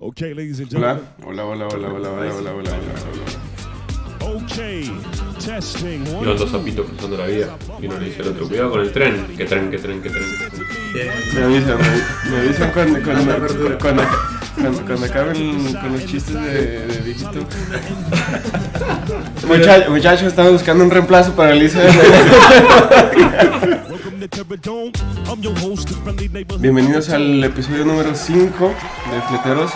Okay, ladies and Hola, gentlemen. hola, hola, hola, hola, hola, hola, hola, hola, Okay, testing. Iban dos zapitos cruzando la vía y uno le dice al otro, cuidado con el tren, que tren, que tren, que tren. que tren". Me avisan, me, avisan cuando, cuando, cuando, cuando, cuando acaben con los chistes de, de viejito. Muchachos, estamos buscando un reemplazo para Lisa. Bienvenidos al episodio número 5 de Fleteros.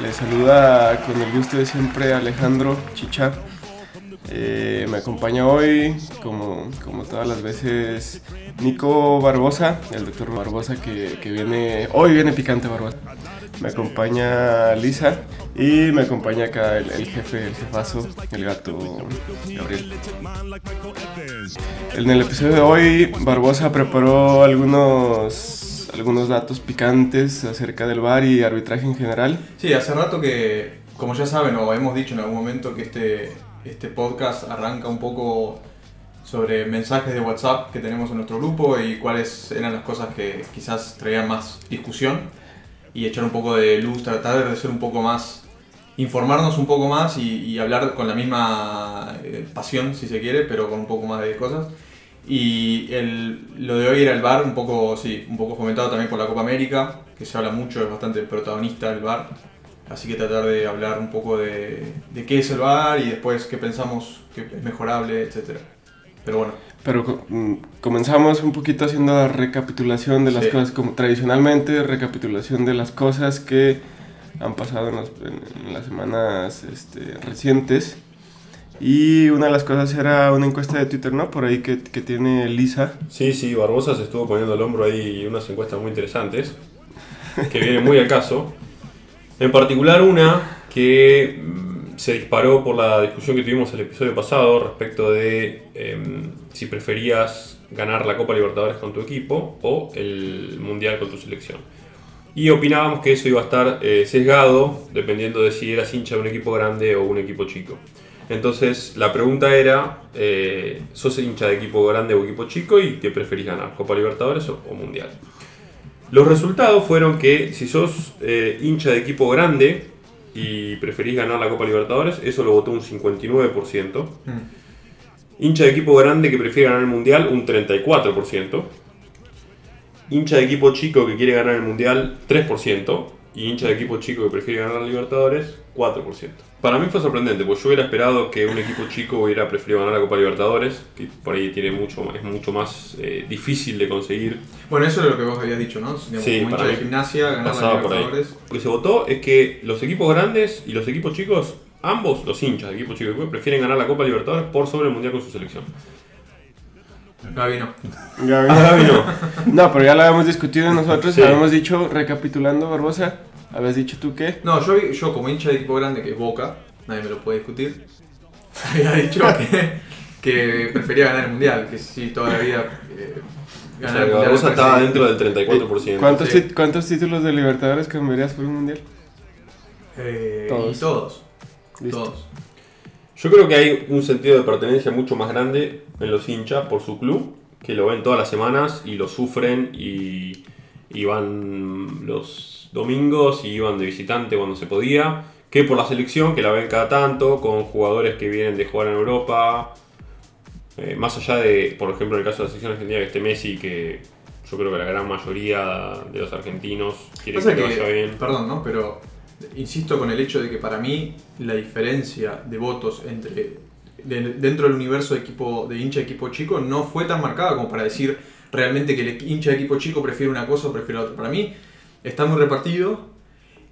Les saluda con el gusto de siempre Alejandro Chichar. Eh, me acompaña hoy, como, como todas las veces, Nico Barbosa, el doctor Barbosa que, que viene, hoy viene picante Barbosa. Me acompaña Lisa y me acompaña acá el, jefe, el jefazo, el gato Gabriel. En el episodio de hoy, Barbosa preparó algunos, algunos datos picantes acerca del bar y arbitraje en general. Sí, hace rato que, como ya saben o hemos dicho en algún momento que este, este podcast arranca un poco sobre mensajes de WhatsApp que tenemos en nuestro grupo y cuáles eran las cosas que quizás traían más discusión y echar un poco de luz, tratar de ser un poco más, informarnos un poco más y, y hablar con la misma eh, pasión, si se quiere, pero con un poco más de cosas. Y el, lo de hoy era el bar, un poco, sí, un poco fomentado también por la Copa América, que se habla mucho, es bastante protagonista el bar. Así que tratar de hablar un poco de, de qué es el bar y después qué pensamos que es mejorable, etc. Pero bueno, Pero mm, comenzamos un poquito haciendo la recapitulación de las Sí. cosas, como tradicionalmente, recapitulación de las cosas que han pasado en, los- en- las semanas este, recientes. Y una de las cosas era una encuesta de Twitter, ¿no? Por ahí que, que tiene Lisa. Sí, sí, Barbosa se estuvo poniendo al hombro ahí unas encuestas muy interesantes, que vienen muy al caso. En particular una que mm, se disparó por la discusión que tuvimos el episodio pasado respecto de em, si preferías ganar la Copa Libertadores con tu equipo o el Mundial con tu selección. Y opinábamos que eso iba a estar eh, sesgado dependiendo de si eras hincha de un equipo grande o un equipo chico. Entonces la pregunta era, eh, ¿sos hincha de equipo grande o equipo chico y qué preferís ganar? ¿Copa Libertadores o, o Mundial? Los resultados fueron que si sos eh, hincha de equipo grande y preferís ganar la Copa Libertadores, eso lo votó un 59%. Hincha de equipo grande que prefiere ganar el Mundial, un 34%. Hincha de equipo chico que quiere ganar el Mundial, 3%. Y hincha de equipo chico que prefiere ganar la Libertadores, 4%. Para mí fue sorprendente, porque yo hubiera esperado que un equipo chico hubiera preferido ganar la Copa Libertadores, que por ahí tiene mucho, es mucho más eh, difícil de conseguir. bueno, eso es lo que vos habías dicho, ¿no? Digamos, Sí, como hincha de gimnasia, ganar la. Libertadores. Lo que se votó es que los equipos grandes y los equipos chicos, ambos los hinchas de equipo chico y prefieren ganar la Copa Libertadores por sobre el Mundial con su selección. Gaby no. Ves. Ah, no. No, pero ya lo habíamos discutido nosotros, Sí. habíamos dicho, recapitulando Barbosa, habías dicho tú qué. No, yo, vi- yo como hincha de equipo grande, que es Boca, nadie me lo puede discutir, había dicho que, que prefería ganar el Mundial, que sí, toda la vida eh, O ganar sea, el Mundial. Barbosa estaba dentro del 34%. ¿Cuántos, Sí. tit- ¿Cuántos títulos de Libertadores cambiarías por un mundial? Eh, Todos. Y todos. Listo. Todos. Yo creo que hay un sentido de pertenencia mucho más grande en los hinchas por su club, que lo ven todas las semanas y lo sufren y, y van los domingos y iban de visitante cuando se podía, que por la selección, que la ven cada tanto, con jugadores que vienen de jugar en Europa. Eh, más allá de, por ejemplo, en el caso de la selección argentina, que esté Messi, que yo creo que la gran mayoría de los argentinos quieren que, que, vaya bien. perdón, ¿no? Pero insisto con el hecho de que para mí la diferencia de votos entre de- dentro del universo de equipo de hincha de equipo chico no fue tan marcada como para decir realmente que el hincha de equipo chico prefiere una cosa o prefiere otra. Para mí está muy repartido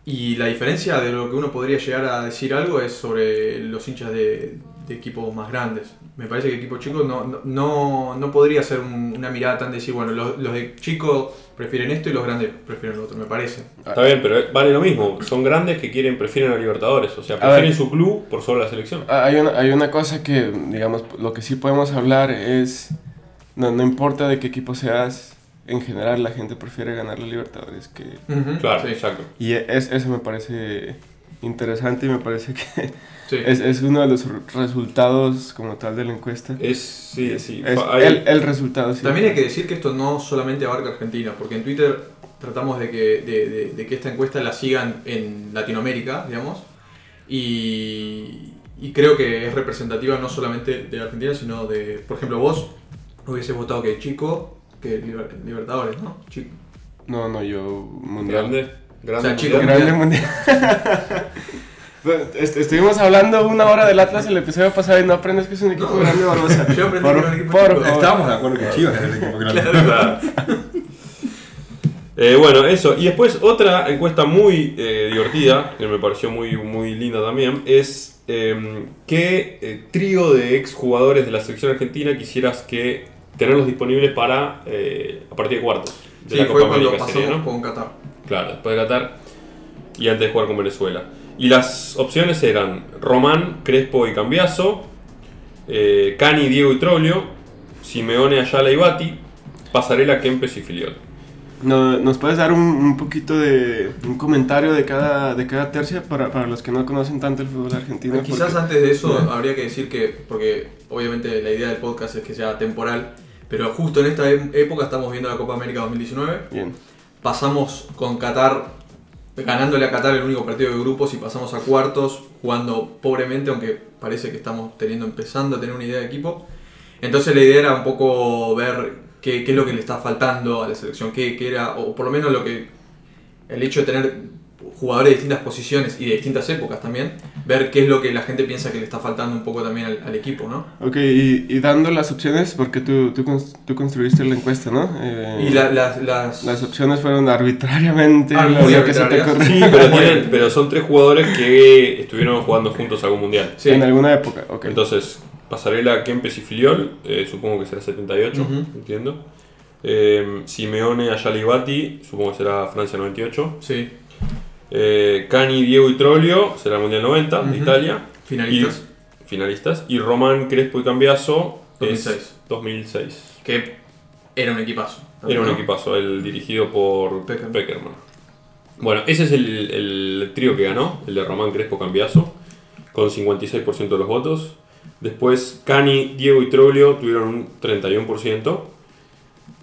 y la diferencia de lo que uno podría llegar a decir algo es sobre los hinchas de equipos más grandes. Me parece que equipo chico no, no- no, no podría ser un- una mirada tan de decir, bueno, los, los de chico prefieren esto y los grandes prefieren lo otro, me parece. Está bien, pero vale lo mismo. Son grandes que quieren, prefieren a Libertadores. O sea, prefieren ver. su club por sobre la selección. Ah, Hay una, hay una cosa que, digamos, lo que sí podemos hablar es, no, no importa de qué equipo seas, en general la gente prefiere ganar la Libertadores que... Claro, Sí. exacto. Y es, eso me parece interesante y me parece que Sí. es, es uno de los re- resultados como tal de la encuesta. Es, sí, sí. Es Hay- el, el resultado, sí. También hay que decir que esto no solamente abarca Argentina, porque en Twitter tratamos de que, de, de- de que esta encuesta la sigan en Latinoamérica, digamos. Y, y creo que es representativa no solamente de Argentina, sino de, por ejemplo, vos hubiese votado que Chico, que Liber- Libertadores, ¿no? Chico. No, no, yo mundial. Grande. Grande. O sea, chico, mundial. Grande mundial. est- Estuvimos hablando una hora del Atlas el episodio pasado y no aprendes que es un equipo grande, Barbosa. Yo aprendí que era un equipo por. Estábamos de acuerdo que Chivas era el equipo grande. Claro. Eh, bueno, eso. Y después otra encuesta muy eh, divertida, que me pareció muy, muy linda también, es eh, qué eh, trío de exjugadores de la selección argentina quisieras que tenerlos disponibles para eh, a partir de cuartos de Sí, la fue Copa cuando América ¿no? con Qatar. Claro, después de Qatar y antes de jugar con Venezuela. Y las opciones eran Román, Crespo y Cambiaso, eh, Cani, Diego y Troglio, Simeone, Ayala y Bati, Pasarela, Kempes y Filiol. No- ¿Nos puedes dar un, un poquito de un comentario de cada, de cada tercia para, para los que no conocen tanto el fútbol argentino? Ah, Quizás Porque- antes de eso habría que decir que, porque obviamente la idea del podcast es que sea temporal, pero justo en esta e- época estamos viendo la Copa América 2019, Bien. pasamos con Qatar, ganándole a Qatar el único partido de grupos y pasamos a cuartos jugando pobremente, aunque parece que estamos teniendo, empezando a tener una idea de equipo. Entonces la idea era un poco ver qué, qué es lo que le está faltando a la selección, qué, qué era, o por lo menos lo que el hecho de tener jugadores de distintas posiciones y de distintas épocas también, ver qué es lo que la gente piensa que le está faltando un poco también al, al equipo, ¿no? Ok, y, y dando las opciones, porque tú, tú, tú construiste la encuesta, ¿no? Eh, Y la- las, las, Las opciones fueron arbitrariamente Ah, lo- muy lo que se te ocurre. Sí, pero, tienen- pero son tres jugadores que estuvieron jugando juntos algún mundial. Sí. En alguna época, ok. Entonces, Pasarela, Kempes y Filiol, eh, supongo que será 78, Ujú. entiendo. Eh, Simeone, Ayala y Bati, supongo que será Francia 98. sí, Eh, Cani, Diego y Troglio, será el Mundial 90 de. Italia. finalistas, Y, finalistas. Y Román, Crespo y Cambiaso, es 2006. 2006. que era un equipazo. Era un equipazo, el dirigido por Peckerman. Peckerman. Bueno, ese es el, el trío que ganó, el de Román Crespo Cambiaso, con 56% de los votos. Después Cani, Diego y Troglio tuvieron un 31%.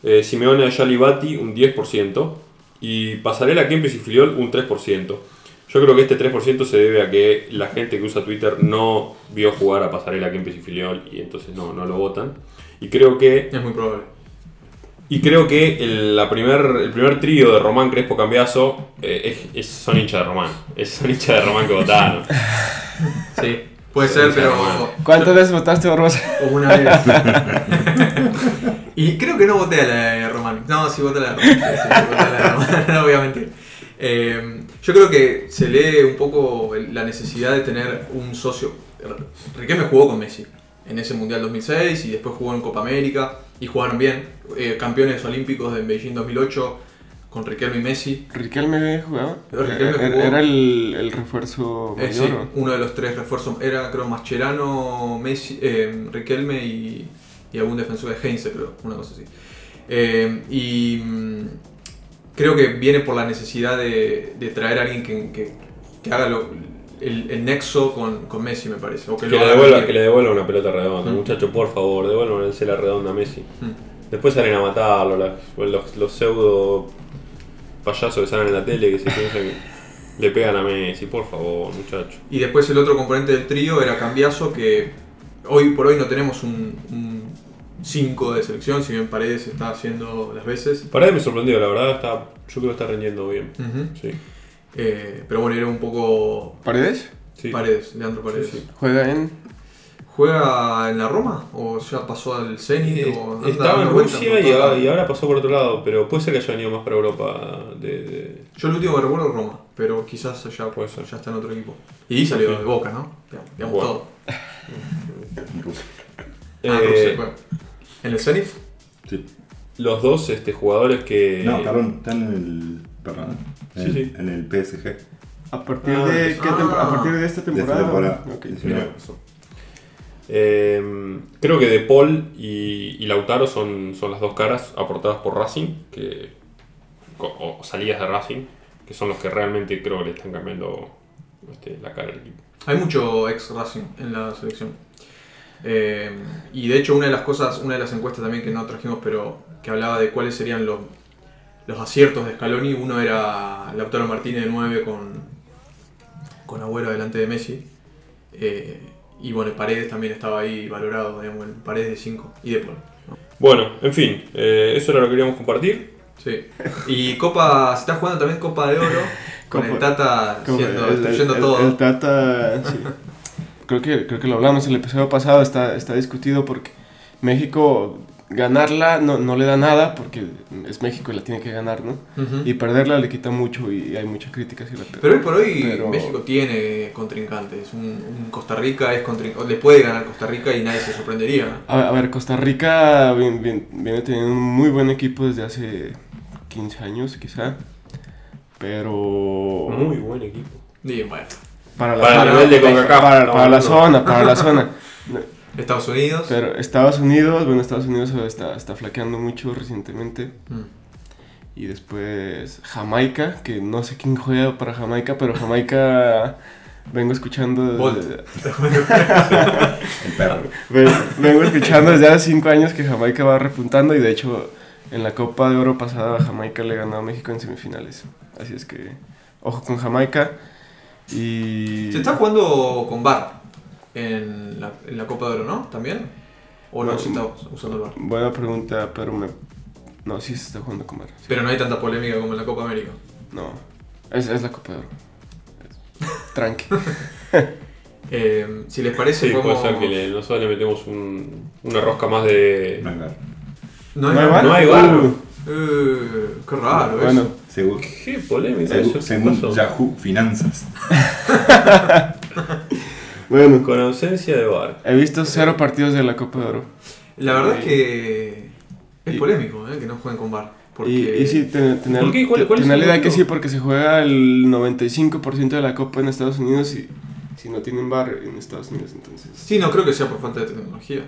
Eh, Simeone, Ayala y Bati un 10%. Y Pasarela, Kempes y Filiol un 3%. Yo creo que este 3% se debe a que la gente que usa Twitter no vio jugar a Pasarela, Kempes y Filiol y entonces no, no lo votan. Y creo que Es muy probable. y creo que el, la primer, el primer trío de Román Crespo Cambiaso eh, es, es- son hinchas de Román. Es, son hinchas de Román que votaron. Sí, puede ser, pero bueno. ¿Cuántas veces votaste, Barbosa? una vez. y creo que no voté a la de Román. No, sí voté a la de Román. Sí, sí, la no voy a mentir. Eh, yo creo que se lee un poco la necesidad de tener un socio. Riquelme jugó con Messi en ese Mundial 2006 y después jugó en Copa América y jugaron bien. Eh, campeones olímpicos de Beijing 2008 con Riquelme y Messi. ¿Riquelme jugaba? Riquelme Era- jugó. Era el, el refuerzo Eh, sí, mayor. uno de los tres refuerzos era, creo, Mascherano, Messi, eh, Riquelme y, y algún defensor de Heinze, creo, una cosa así. Eh, y mm, creo que viene por la necesidad de, de traer a alguien que, que- que haga lo- el, el nexo con, con Messi, me parece. O que, le, devuelva, bien. que le devuelva una pelota redonda. Mm. Muchachos, por favor, devuélvanse la redonda a Messi. Mm. Después salen a matarlo, las- los, los pseudo payasos que salen en la tele que se piensan que le pegan a Messi. Por favor, muchachos. Y después el otro componente del trío era Cambiaso, que hoy por hoy no tenemos un 5 de selección, si bien Paredes está haciendo las veces. Paredes me sorprendió, la verdad, está, yo creo que está rendiendo bien. Sí. Eh, pero bueno, era un poco ¿Paredes? sí. Paredes, Leandro Paredes. Sí, sí. Juega en. ¿Juega en la Roma? ¿O ya pasó al Zenit? Eh, o Estaba en Rusia y, ahora- lados? y ahora pasó por otro lado, pero puede ser que haya venido más para Europa. De, de- Yo el último que recuerdo es Roma, pero quizás ya, Puede ser. ya está en otro equipo. Y salió Sí. de Boca, ¿no? Digamos, Bueno. todo. Rusia. Ah, Eh, Rusia, bueno. ¿En el Zenit? Sí. los dos este, jugadores que. No, perdón, están en el. Perdón. En, Sí, sí. en el PSG. ¿A partir, Ah, de, qué ah. a partir de esta De esta temporada? Sí, sí. Eh, creo que De Paul y, y Lautaro son, son las dos caras aportadas por Racing, que, o, o salidas de Racing, que son los que realmente creo que le están cambiando este, la cara al equipo. Hay mucho ex Racing en la selección. Eh, y de hecho una de las cosas, una de las encuestas también que no trajimos, pero que hablaba de cuáles serían los, los aciertos de Scaloni. Uno era Lautaro Martínez de 9 con, con Agüero delante de Messi. Eh, y bueno, Paredes también estaba ahí valorado, digamos, en Paredes de 5 y de Paul. ¿no? Bueno, en fin, eh, eso era lo que queríamos compartir. Sí. Y Copa, se está jugando también Copa de Oro con Copa- el Tata siendo, el- destruyendo el- todo. el Tata, sí. creo, que, creo que lo hablamos el episodio pasado, está, está discutido porque México ganarla no, no le da nada porque es México y la tiene que ganar, ¿no? Y perderla le quita mucho y hay mucha crítica hacia la Pero hoy por hoy Pero- México tiene contrincantes. Un, un Costa Rica es contrin- le puede ganar Costa Rica y nadie se sorprendería. A, a ver, Costa Rica vien- vien- viene teniendo un muy buen equipo desde hace 15 años, quizá. Pero. Muy buen equipo. Y bueno, Para la Para zona. el nivel de Para- CONCACAF. para, la zona, para la zona. Estados Unidos. Pero Estados Unidos, bueno, Estados Unidos está, está flaqueando mucho recientemente. Mm. Y después Jamaica, que no sé quién juega para Jamaica, pero Jamaica vengo escuchando. Desde- El perro. Ven- Vengo escuchando desde hace 5 años que Jamaica va repuntando y de hecho en la Copa de Oro pasada Jamaica le ganó a México en semifinales. Así es que ojo con Jamaica y... Se está jugando con VAR en la, en la Copa de Oro, ¿no? ¿También? ¿O no No, se está usando el VAR? Buena pregunta, pero me... No, sí se está jugando con VAR. sí. Pero no hay tanta polémica como en la Copa América. No, es, es la Copa de Oro. Tranqui. Eh, si les parece, Sí, puede podemos- ser que le- nosotros le metemos un- una rosca más de. No hay VAR. ¿No hay ¿No hay VAR? VAR? No hay VAR. Uh, Eh, qué raro bueno, eso. Según, Qué polémica eso. ¿qué según pasó? Yahoo Finanzas. bueno, Con ausencia de VAR. he visto cero partidos de la Copa de Oro. La verdad es que es y- polémico ¿eh? que no jueguen con VAR. Porque Y, y sí, ten- tener, ¿Por qué? ¿Cuál- cuál es la idea que sí, porque se juega el 95% de la Copa en Estados Unidos y si no tienen bar en Estados Unidos, entonces... Sí, no creo que sea por falta de tecnología.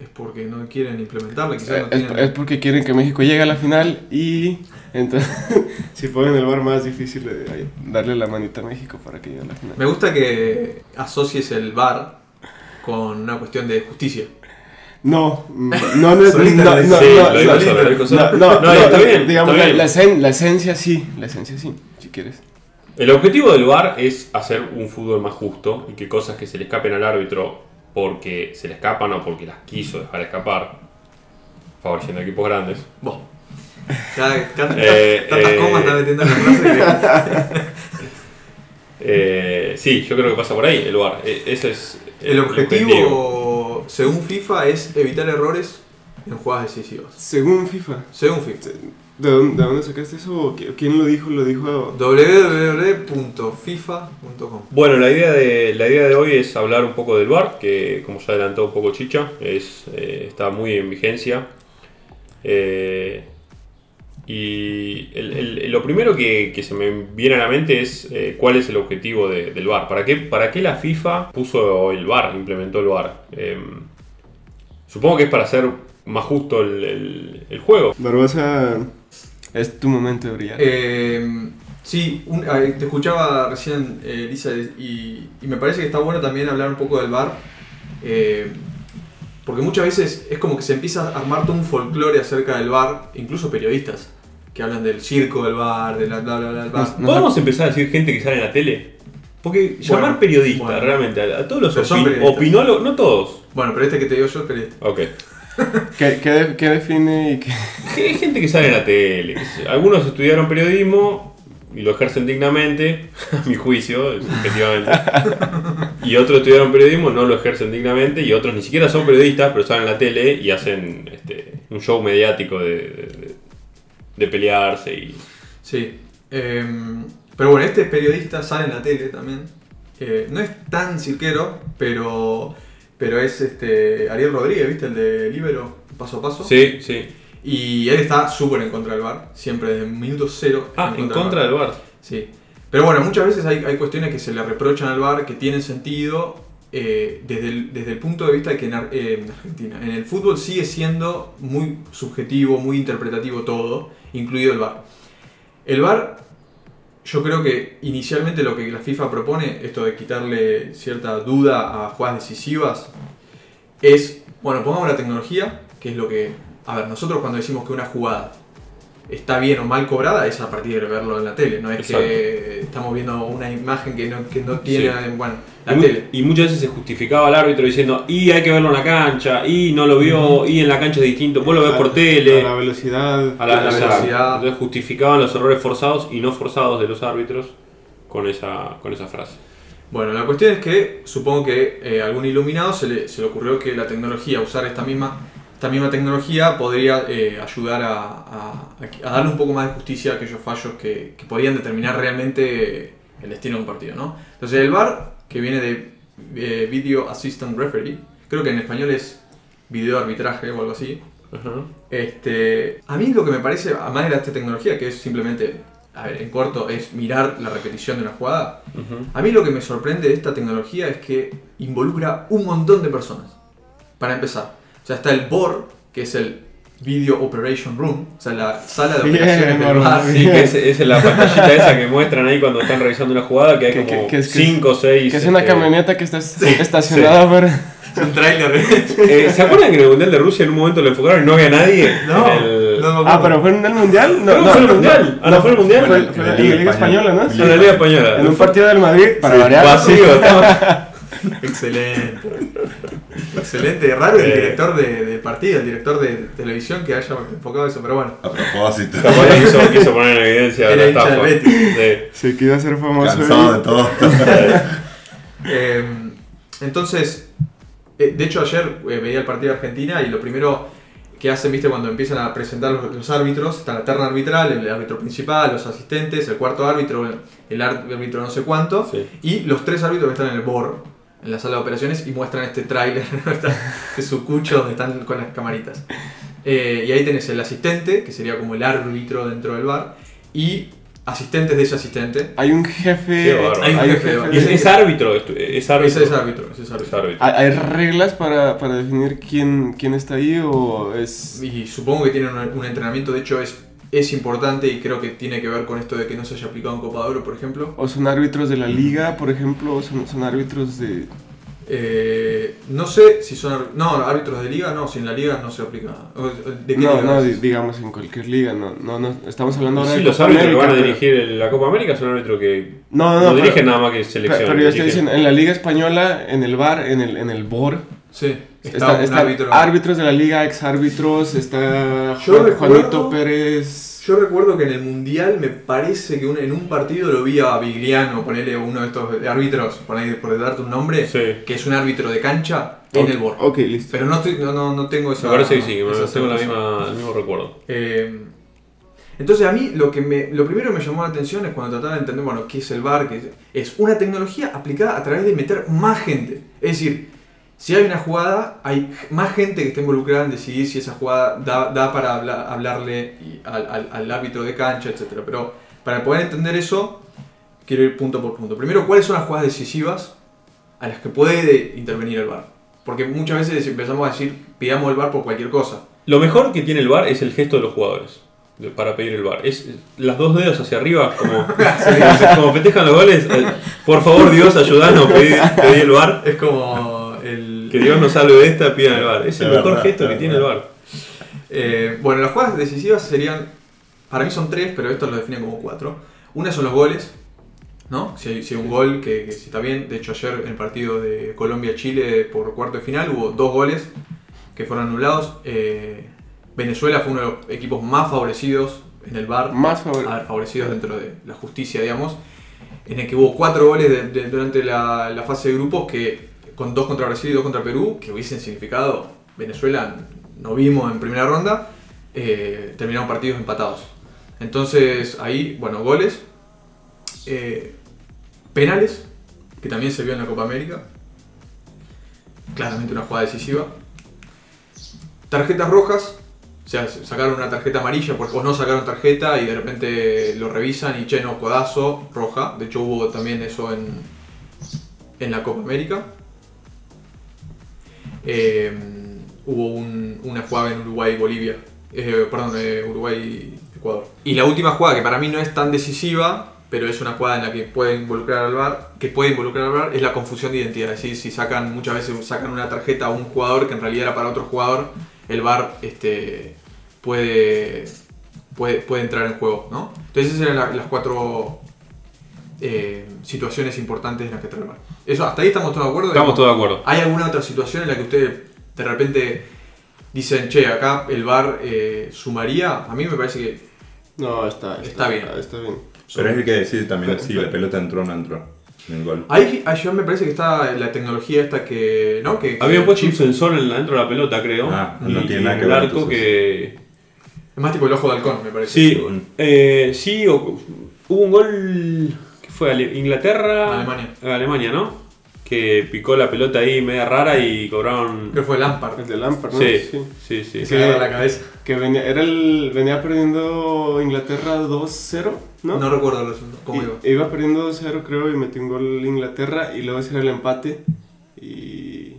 Es porque no quieren implementarla, quizás no Eh, es, tienen... es porque quieren que México llegue a la final y entonces si ponen el bar más difícil de ahí, darle la manita a México para que llegue a la final. Me gusta que asocies el VAR con una cuestión de justicia. No, mm, no, no, Solita no, no. Sí, no, no, está bien, digamos, está la, bien. la esen- la esencia sí, la esencia sí, si quieres. El objetivo del VAR es hacer un fútbol más justo y que cosas que se le escapen al árbitro porque se le escapan o porque las quiso dejar escapar, favoreciendo equipos grandes. Vos. Ya Eh, eh. comas está metiendo en la frase Eh, sí, yo creo que pasa por ahí el VAR. E- ese es que el objetivo, según FIFA, es evitar errores en jugadas decisivas. Según FIFA, Según FIFA. ¿de dónde, de dónde sacaste eso? ¿O qui- ¿Quién lo dijo? Lo dijo... www.fifa.com Bueno, la idea, de, la idea de hoy es hablar un poco del VAR, que como ya adelantó un poco Chicha, es, eh, está muy en vigencia. Eh, y el- el- lo primero que, que se me viene a la mente es eh, cuál es el objetivo de- del VAR. ¿Para qué, ¿Para qué la FIFA puso el VAR, implementó el VAR? Eh, supongo que es para hacer más justo el, el- el juego. Barbosa, es tu momento de brillar. Eh, sí, un- eh, te escuchaba recién, eh, Lisa, y, y me parece que está bueno también hablar un poco del bar. Porque muchas veces es como que se empieza a armar todo un folclore acerca del bar, incluso periodistas que hablan del circo del bar, de la bla bla bla del bar. No, ¿Podemos empezar a decir gente que sale en la tele? Porque llamar Bueno, periodista bueno. realmente a, a todos los opin- opinólogos, no todos. Bueno, pero este que te digo yo es periodista. Ok. ¿Qué, qué, de- qué define y qué...? Hay gente que sale en la tele. Algunos estudiaron periodismo y lo ejercen dignamente, a mi juicio, subjetivamente. Y otros estudiaron periodismo, no lo ejercen dignamente. Y otros ni siquiera son periodistas, pero salen en la tele y hacen este, un show mediático de, de- de pelearse. Y... Sí. em, pero bueno, este periodista sale en la tele también. Eh, no es tan cirquero, pero, pero es este Ariel Rodríguez, ¿viste? El de Libero, paso a paso. Sí, sí. Y él está súper en contra del bar, siempre desde el minuto cero. Ah, en contra del VAR. Sí. Pero bueno, muchas veces hay, hay cuestiones que se le reprochan al VAR que tienen sentido eh, desde, el, desde el punto de vista de que en, eh, en Argentina, en el fútbol sigue siendo muy subjetivo, muy interpretativo todo, incluido el VAR. El VAR, yo creo que inicialmente lo que la FIFA propone, esto de quitarle cierta duda a jugadas decisivas, es, bueno, pongamos la tecnología, que es lo que... A ver, nosotros cuando decimos que una jugada está bien o mal cobrada es a partir de verlo en la tele. No es Exacto. que estamos viendo una imagen que no, que no tiene, Sí. bueno, Y, la mu- tele. y muchas veces se justificaba al árbitro diciendo, y hay que verlo en la cancha, y no lo vio, y en la cancha es distinto, vos lo ves por tele. A la velocidad. A la, velocidad. Entonces justificaban los errores forzados y no forzados de los árbitros con esa, con esa frase. Bueno, la cuestión es que supongo que eh, a algún iluminado se le, se le ocurrió que la tecnología, usar esta misma, esta misma tecnología podría eh, ayudar a, a- a darle un poco más de justicia a aquellos fallos que, que podían determinar realmente el destino de un partido, ¿no? Entonces el VAR, que viene de eh, Video Assistant Referee, creo que en español es video arbitraje o algo así, este, a mí lo que me parece, además de esta tecnología, que es simplemente, a ver, en corto, es mirar la repetición de una jugada, a mí lo que me sorprende de esta tecnología es que involucra un montón de personas. Para empezar, o sea, está el BOR, que es el Video Operation Room, o sea, la sala de Bien, operaciones del bien. Sí, que es, es la pantallita esa que muestran ahí cuando están revisando una jugada, que hay Que- como que- que es- que es- 5 o 6. Que es una este, camioneta que está estacionada para. Es un tráiler. Eh, ¿Se acuerdan que en el Mundial de Rusia en un momento lo enfocaron y no había nadie? No, En el- no acuerdo. Ah, pero fue en el mundial. No, fue en el Mundial. Ah, no, fue en el Mundial. Fue, En fue la en la Liga Española, ¿no? En la Liga Española. En un partido del Madrid, para Sí, variar. vacío, estaba- Excelente. Excelente. Raro el Eh. director de, del partido, el director de televisión que haya enfocado eso, pero bueno. A propósito. Quiso, quiso poner en evidencia Era la estafa. Sí. Se quiere hacer famoso. Cansado de todo. Eh, entonces, eh, de hecho ayer eh, veía el partido de Argentina y lo primero que hacen, viste, cuando empiezan a presentar los, los árbitros, está la terna arbitral, el árbitro principal, los asistentes, el cuarto árbitro, el, árbitro no sé cuánto, Sí. y los tres árbitros que están en el BOR, en la sala de operaciones, y muestran este tráiler de su cucho donde están con las camaritas. Eh, y ahí tenés el asistente, que sería como el árbitro dentro del bar, y asistentes de ese asistente. Hay un jefe. Hay un jefe, Y es, es árbitro, es, es árbitro. Ese es árbitro, ese es Es árbitro. árbitro. ¿Hay hay reglas para, para definir quién, quién está ahí o es.? Y supongo que tienen un, un entrenamiento, de hecho es, es importante y creo que tiene que ver con esto de que no se haya aplicado en Copa de Oro, por ejemplo. ¿O son árbitros de la liga, por ejemplo? ¿O son, son árbitros de.? Eh, no sé si son... No, árbitros de liga, no, si en la liga no se aplica. ¿De qué No, liga no, digamos en cualquier liga. No, no, no. Estamos hablando ahora Sí, de los Copa árbitros que van a América, pero- dirigir la Copa América son árbitros que No, no, no, no. dirigen pero- nada más que selección. pero yo estoy diciendo, en la Liga Española, en el bar, en el, en el BOR, Sí, está, está, árbitro. árbitros de la liga, ex árbitros, está Yo Juan- recuerdo- Juanito Pérez. Yo recuerdo que en el Mundial me parece que un- en un partido lo vi a Vigliano, ponerle uno de estos árbitros, por, ahí, por darte un nombre, Sí. que es un árbitro de cancha en el BOR. Ok, listo. Pero no, estoy, no, no, no tengo esa... Me parece que sí, tengo la certeza. misma, el mismo recuerdo. Eh, entonces a mí lo que me, lo primero que me llamó la atención es cuando trataba de entender, bueno, qué es el VAR, que es, es una tecnología aplicada a través de meter más gente. Es decir, si hay una jugada, hay más gente que está involucrada en decidir si esa jugada da, da para habla- hablarle al, al- al árbitro de cancha, etc. Pero para poder entender eso, quiero ir punto por punto. Primero, ¿cuáles son las jugadas decisivas a las que puede intervenir el VAR? Porque muchas veces empezamos a decir, pidamos el VAR por cualquier cosa. Lo mejor que tiene el bar es el gesto de los jugadores para pedir el bar. Es las dos dedos hacia arriba, como, como festejan los goles. Por favor, Dios, ayúdanos, pedí, pedí el bar. Es como. Que Dios nos salve de esta, pidan el bar. Es el mejor verdad, gesto es que tiene el bar. Eh, bueno, las jugadas decisivas serían, para mí son tres, pero estos lo definen como cuatro. Una son los goles, ¿no? Si hay, si hay un gol que, que si está bien, de hecho ayer en el partido de Colombia-Chile por cuarto de final hubo dos goles que fueron anulados. Eh, Venezuela fue uno de los equipos más favorecidos en el VAR, Más favor. a ver, favorecidos dentro de la justicia, digamos, en el que hubo cuatro goles de- de- durante la, la fase de grupos que con dos contra Brasil y dos contra Perú, que hubiesen significado Venezuela no vimos en primera ronda, eh, terminaron partidos empatados. Entonces ahí, bueno, goles, eh, penales, que también se vio en la Copa América, claramente una jugada decisiva, tarjetas rojas, o sea, sacaron una tarjeta amarilla por- o no sacaron tarjeta y de repente lo revisan y che, no, codazo, roja. De hecho hubo también eso en, en la Copa América. Eh, hubo un- una jugada en Uruguay-Bolivia. Eh, perdón, eh, Uruguay-Ecuador. Y la última jugada, que para mí no es tan decisiva, pero es una jugada en la que puede involucrar al VAR, que puede involucrar al VAR, es la confusión de identidad. Es decir, si sacan, muchas veces sacan una tarjeta a un jugador que en realidad era para otro jugador, el VAR este, puede puede, puede entrar en juego, ¿no? Entonces esas eran la- las cuatro eh, situaciones importantes en las que trae el VAR. Eso, hasta ahí estamos todos de acuerdo. Estamos todos de acuerdo. ¿Hay alguna otra situación en la que ustedes de repente dicen, che, acá el VAR eh, sumaría? A mí me parece que No, está, Está bien. Está bien. Pero hay que decir también Pero- si la pelota entró o no entró en el gol. Ahí, yo me parece que está la tecnología esta que. ¿no? que, que Habían puesto un sensor en la- dentro de la pelota, creo. Ah, no y, tiene nada y que el ver, arco entonces. que. Es más tipo el ojo de halcón, me parece. Sí, eh, sí, o- hubo un gol. Inglaterra. Alemania. Alemania, ¿no? Que picó la pelota ahí media rara y cobraron. Creo que fue Lampard. El de Lampard, ¿no? Sí, sí, sí. Que se agarra la cabeza. Que venía, era el, venía perdiendo Inglaterra 2-0, ¿no? No, recuerdo los- cómo iba. Iba perdiendo 2-0 creo y metió un gol Inglaterra y luego ese era el empate y...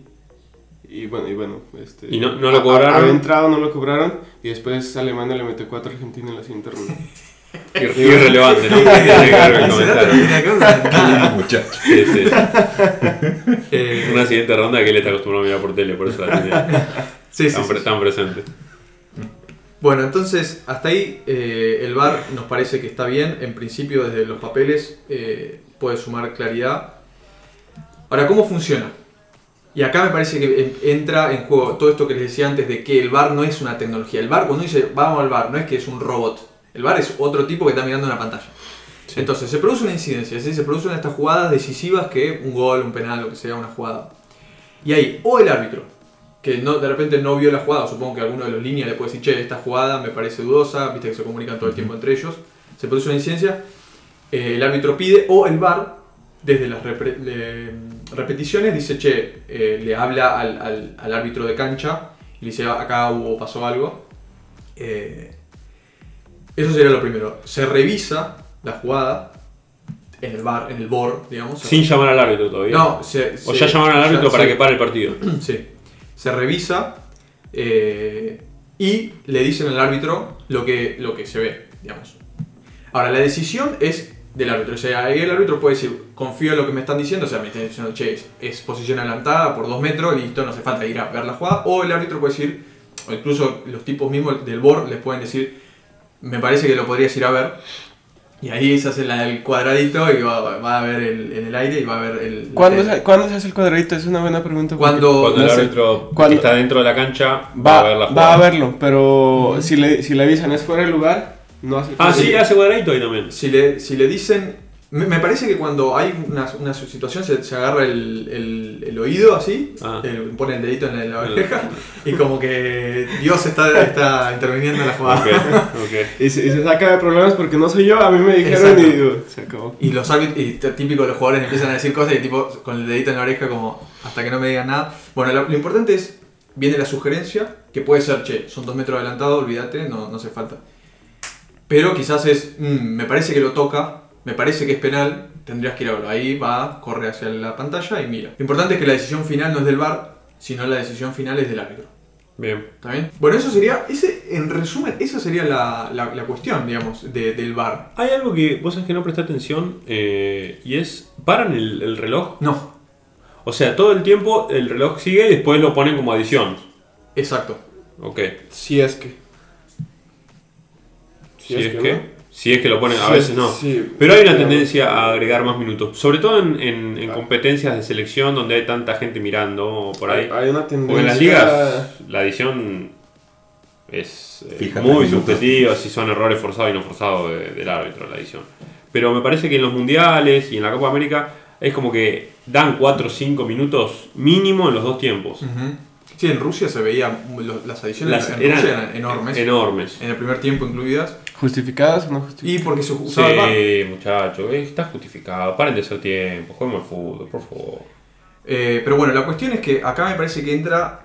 Y bueno, y bueno, este... Y no- no lo cobraron. Había entrado, no lo cobraron y después Alemania le metió 4 a Argentina en la siguiente ronda. Ir- Irrelevante, ¿no? Eh, Una siguiente ronda que él está acostumbrado a mirar por tele, por eso la tiene sí, tan, sí. pre- tan presente. Bueno, entonces, hasta ahí eh, el VAR nos parece que está bien. En principio, desde los papeles eh, puede sumar claridad. Ahora, ¿cómo funciona? Y acá me parece que en- entra en juego todo esto que les decía antes de que el VAR no es una tecnología. El VAR, cuando dice vamos al VAR, no es que es un robot. El VAR es otro tipo que está mirando una pantalla. Entonces, se produce una incidencia, decir, se producen estas jugadas decisivas que un gol, un penal, lo que sea, una jugada. Y ahí, o el árbitro, que no, de repente no vio la jugada, supongo que alguno de los líneas le puede decir, che, esta jugada me parece dudosa, viste que se comunican todo el tiempo entre ellos, se produce una incidencia, eh, el árbitro pide, o el VAR, desde las repre- le- repeticiones, dice, che, eh, le habla al, al- al árbitro de cancha y le dice, acá hubo, pasó algo. Eh, eso sería lo primero. Se revisa la jugada en el bar, en el BOR, digamos. Sin llamar al árbitro todavía. No, se, o se- ya llamaron al árbitro ya- para sí. que pare el partido. Sí. Se revisa eh, y le dicen al árbitro lo que, lo que se ve, digamos. Ahora, la decisión es del árbitro. O sea, ahí el árbitro puede decir, confío en lo que me están diciendo, o sea, me están diciendo, che, es, es posición adelantada por dos metros, listo, no hace falta ir a ver la jugada. O el árbitro puede decir, o incluso los tipos mismos del BOR les pueden decir, me parece que lo podrías ir a ver. Y ahí se hace la- el cuadradito y va, va a ver el, en el aire y va a ver el... ¿Cuándo, el- se, ¿Cuándo se hace el cuadradito? Es una buena pregunta. Cuando- Cuando no el árbitro Cuando- que está dentro de la cancha va, Va, a ver la va jugada. a verlo, pero si, le, si le avisan es fuera de lugar, no hace Ah, sí, cuadradito. hace cuadradito ahí también. Si le, si le dicen. Me, me parece que cuando hay una, una situación se, se agarra el, el- el oído así, Ah. el- pone el dedito en la oreja y como que Dios está, está interviniendo en la jugada. Ok, ok. Y se, y se saca de problemas porque no soy yo, a mí me dijeron Exacto. y digo, se acabó. Y los árbitros, y típico los jugadores empiezan a decir cosas y tipo con el dedito en la oreja como hasta que no me digan nada. Bueno, lo, lo importante es, viene la sugerencia, que puede ser, che, son dos metros adelantado, olvídate, no, no hace falta. Pero quizás es, "Mm, me parece que lo toca, me parece que es penal, tendrías que ir a verlo. Ahí va, corre hacia la pantalla y mira. Lo importante es que la decisión final no es del VAR, sino la decisión final es del árbitro. Bien. ¿Está bien? Bueno, eso sería, ese, en resumen, esa sería la, la- la cuestión, digamos, de- del VAR. Hay algo que vos sabés que no presté atención eh, y es, paran el, el reloj. No, O sea, todo el tiempo el reloj sigue y después lo ponen como adición. exacto. Ok. Si es que. Si, es, que, si es que lo ponen, a Sí, veces no. sí. Pero hay una tendencia a agregar más minutos. Sobre todo en, en- en Ah. competencias de selección donde hay tanta gente mirando o por ahí. Hay una Porque en tendencia. las ligas la edición es eh, Fíjate muy subjetiva si son errores forzados y no forzados de- del árbitro la edición. Pero me parece que en los mundiales y en la Copa América es como que dan 4 o 5 minutos mínimo en los dos tiempos. Ujú. Sí, en Rusia se veía, lo- las adiciones Las- en eran Rusia eran enormes, Enormes. en el primer tiempo incluidas, ¿Justificadas o no justificadas? y porque. Sí, muchachos, eh, está justificado. Paren de hacer tiempo, juguemos al fútbol, por favor. Eh, pero bueno, la cuestión es que acá me parece que entra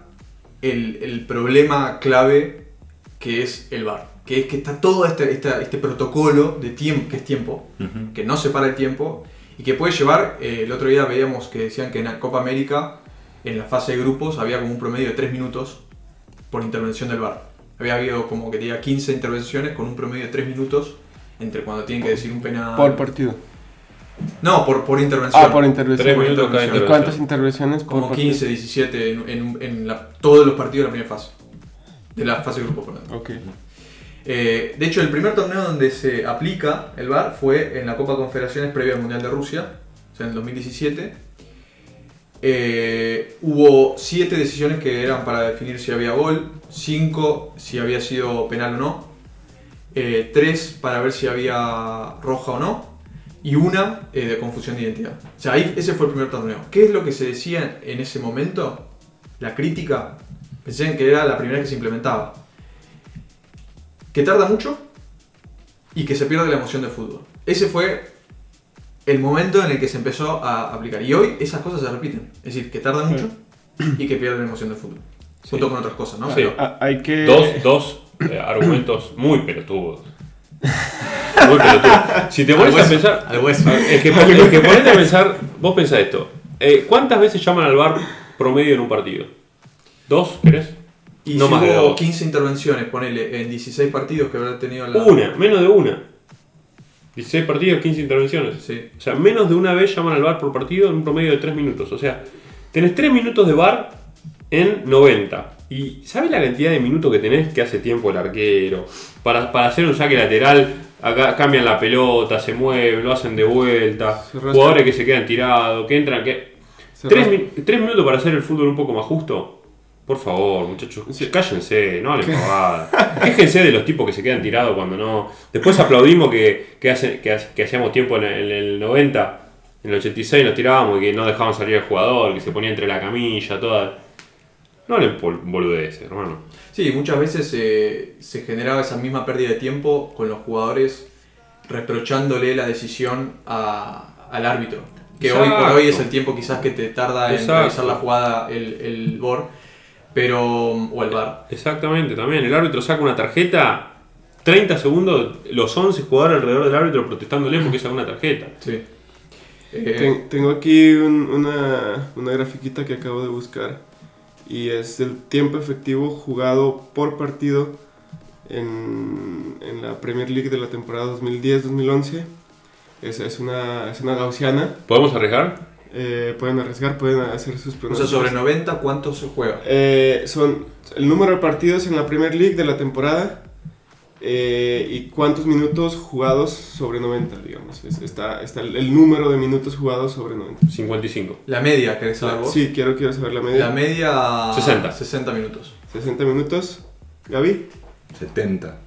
el, el problema clave que es el VAR. Que es que está todo este, este protocolo de tiempo, que es tiempo, que no separa el tiempo y que puede llevar, eh, el otro día veíamos que decían que en la Copa América, en la fase de grupos, había como un promedio de 3 minutos por intervención del VAR. Había habido como que tenía 15 intervenciones con un promedio de 3 minutos entre cuando tienen que decir un penal. Por partido. No, por, por intervención. Ah, por intervención. Por. ¿Y cuántas intervenciones por Como partido? 15, 17 en, en- en la- todos los partidos de la primera fase. De la fase de grupo, perdón. Ok. Eh, de hecho, el primer torneo donde se aplica el VAR fue en la Copa Confederaciones previa al Mundial de Rusia, o sea, en el 2017. Eh, hubo siete decisiones que eran para definir si había gol, cinco si había sido penal o no, eh, tres para ver si había roja o no, y una eh, de confusión de identidad. O sea, ahí, ese fue el primer torneo. ¿Qué es lo que se decía en ese momento? La crítica, pensé que era la primera que se implementaba. Que tarda mucho y que se pierde la emoción del fútbol. Ese fue el momento en el que se empezó a aplicar. Y hoy esas cosas se repiten. Es decir, que tarda mucho y que pierde la emoción del fútbol. Junto con otras cosas, ¿no? Sí. Pero- Ah, hay que... Dos, dos eh, argumentos muy pelotudos. Muy pelotudos. Si te pones a pensar. al hueso. Es que, es que ponete a pensar. Vos pensás esto. Eh, ¿Cuántas veces llaman al bar promedio en un partido? ¿Dos, querés? Y No si más de hubo dos. 15 intervenciones, ponele, en 16 partidos que habrá tenido la... Una, menos de una. 16 partidos, 15 intervenciones. Sí. O sea, menos de una vez llaman al bar por partido en un promedio de 3 minutos. O sea, tenés 3 minutos de bar en 90. ¿Y sabes la cantidad de minutos que tenés que hace tiempo el arquero? Para, para hacer un saque lateral, acá cambian la pelota, se mueven, lo hacen de vuelta. Jugadores que se quedan tirados, que entran, que... Se ¿Tres, rasca. mi- tres minutos para hacer el fútbol un poco más justo? Por favor, muchachos, cállense, no hablen pavadas. Quéjense de los tipos que se quedan tirados cuando no. Después aplaudimos que, que, hace- que, que hacíamos tiempo en el, en el 90, en el 86 nos tirábamos y que no dejaban salir al jugador, que se ponía entre la camilla, toda. No hablen boludeces, hermano. Sí, muchas veces eh, se generaba esa misma pérdida de tiempo con los jugadores reprochándole la decisión a- al árbitro. Que hoy por hoy es Exacto. el tiempo quizás que te tarda en Exacto. revisar la jugada el, el VAR, pero, o el VAR. Exactamente, también. El árbitro saca una tarjeta, 30 segundos, los 11 jugadores alrededor del árbitro protestándole porque saca una tarjeta. Sí. Eh, Ten- tengo aquí un- una, una grafiquita que acabo de buscar y es el tiempo efectivo jugado por partido en, en la Premier League de la temporada 2010-2011. Es, es, una, es una gaussiana. ¿Podemos arriesgar? Eh, pueden arriesgar, pueden hacer sus o sea, pronósticos. sobre 90, ¿cuánto se juega? Eh, son el número de partidos en la Premier League de la temporada eh, y cuántos minutos jugados sobre 90, digamos. Es- está, está el, el número de minutos jugados sobre 90. 55. La media, ¿querés saber vos? Sí, quiero, quiero saber la media. La media... 60. 60 minutos. 60 minutos. Gaby. 70.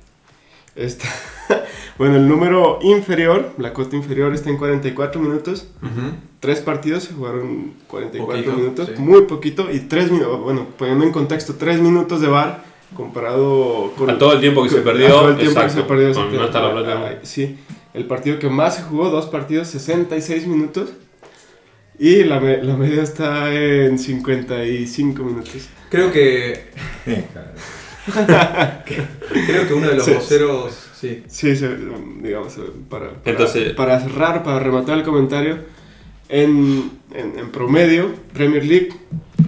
Está. bueno, el número inferior, la cota inferior está en 44 minutos. Tres partidos se jugaron 44 Poquito, minutos, sí. muy poquito. Y tres minutos, bueno, poniendo en contexto, tres minutos de bar comparado con. A todo el tiempo que se con- perdió, a todo el tiempo exacto, que se perdió. no estar la pelota. Ah, Sí, el partido que más se jugó, dos partidos, 66 minutos. Y la, me- la media está en 55 minutos. Creo que... Creo que uno de los Sí. voceros... Sí. Sí, se- digamos, eh, para, para, Entonces- para cerrar, para rematar el comentario, en, en, en promedio, Premier League,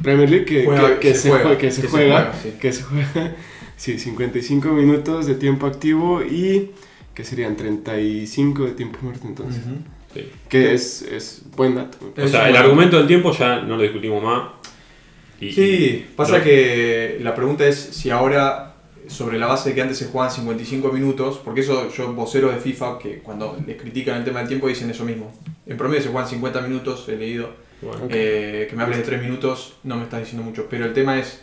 Premier League que, Juega- que, que se juega, juega, que se que se juega, sí. que se juega, sí, 55 minutos de tiempo activo y que serían 35 de tiempo muerto entonces, Sí. que es, es buen dato. O sea, el argumento del tiempo ya no lo discutimos más. Y- Sí, pasa lo- que la pregunta es si ahora, sobre la base de que antes se jugaban 55 minutos, porque eso yo, voceros de FIFA, que cuando les critican el tema del tiempo dicen eso mismo. En promedio se juegan 50 minutos, he leído. Bueno, Eh, que me hables de 3 minutos no me estás diciendo mucho. Pero el tema es,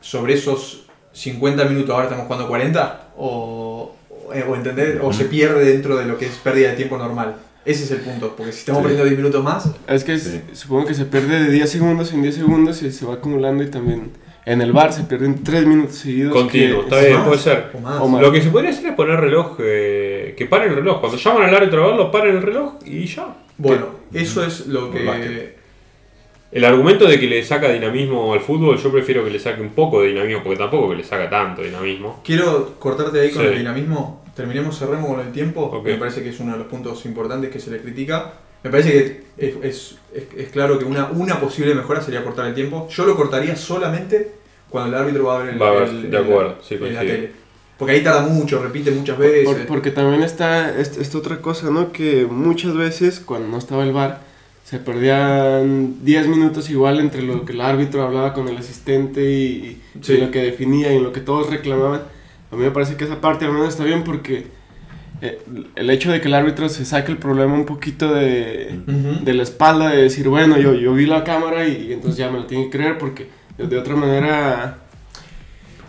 sobre esos 50 minutos ahora estamos jugando 40 o, o, o entender, o se pierde dentro de lo que es pérdida de tiempo normal. Ese es el punto, porque si estamos Sí. perdiendo 10 minutos más, Es que es- Sí. supongo que se pierde de 10 segundos en 10 segundos y se va acumulando y también en el bar se pierden 3 minutos seguidos. Continuo, está es bien, más. puede ser. o más. O más. Lo que se podría hacer es poner reloj, eh, que paren el reloj. Cuando llaman al árbitro a verlo, paren el reloj y ya. Bueno, eso es lo que... El argumento de que le saca dinamismo al fútbol, yo prefiero que le saque un poco de dinamismo, porque tampoco que le saca tanto dinamismo. Quiero cortarte ahí con Sí. el dinamismo. Terminemos, cerremos con el tiempo. Ok. Me parece que es uno de los puntos importantes que se le critica. Me parece que es, es- es- es claro que una, una posible mejora sería cortar el tiempo. Yo lo cortaría solamente cuando el árbitro va a ver el, Va a ver, el- de el- acuerdo, sí, en la tele. Porque ahí tarda mucho, repite muchas veces. Por- porque también está est- esta otra cosa, ¿no? Que muchas veces cuando no estaba el bar se perdían 10 minutos igual entre lo que el árbitro hablaba con el asistente y, y Sí. lo que definía y lo que todos reclamaban. A mí me parece que esa parte al menos está bien porque eh, el hecho de que el árbitro se saque el problema un poquito de, de la espalda, de decir, bueno, yo, yo vi la cámara y, entonces ya me lo tienen que creer porque de, otra manera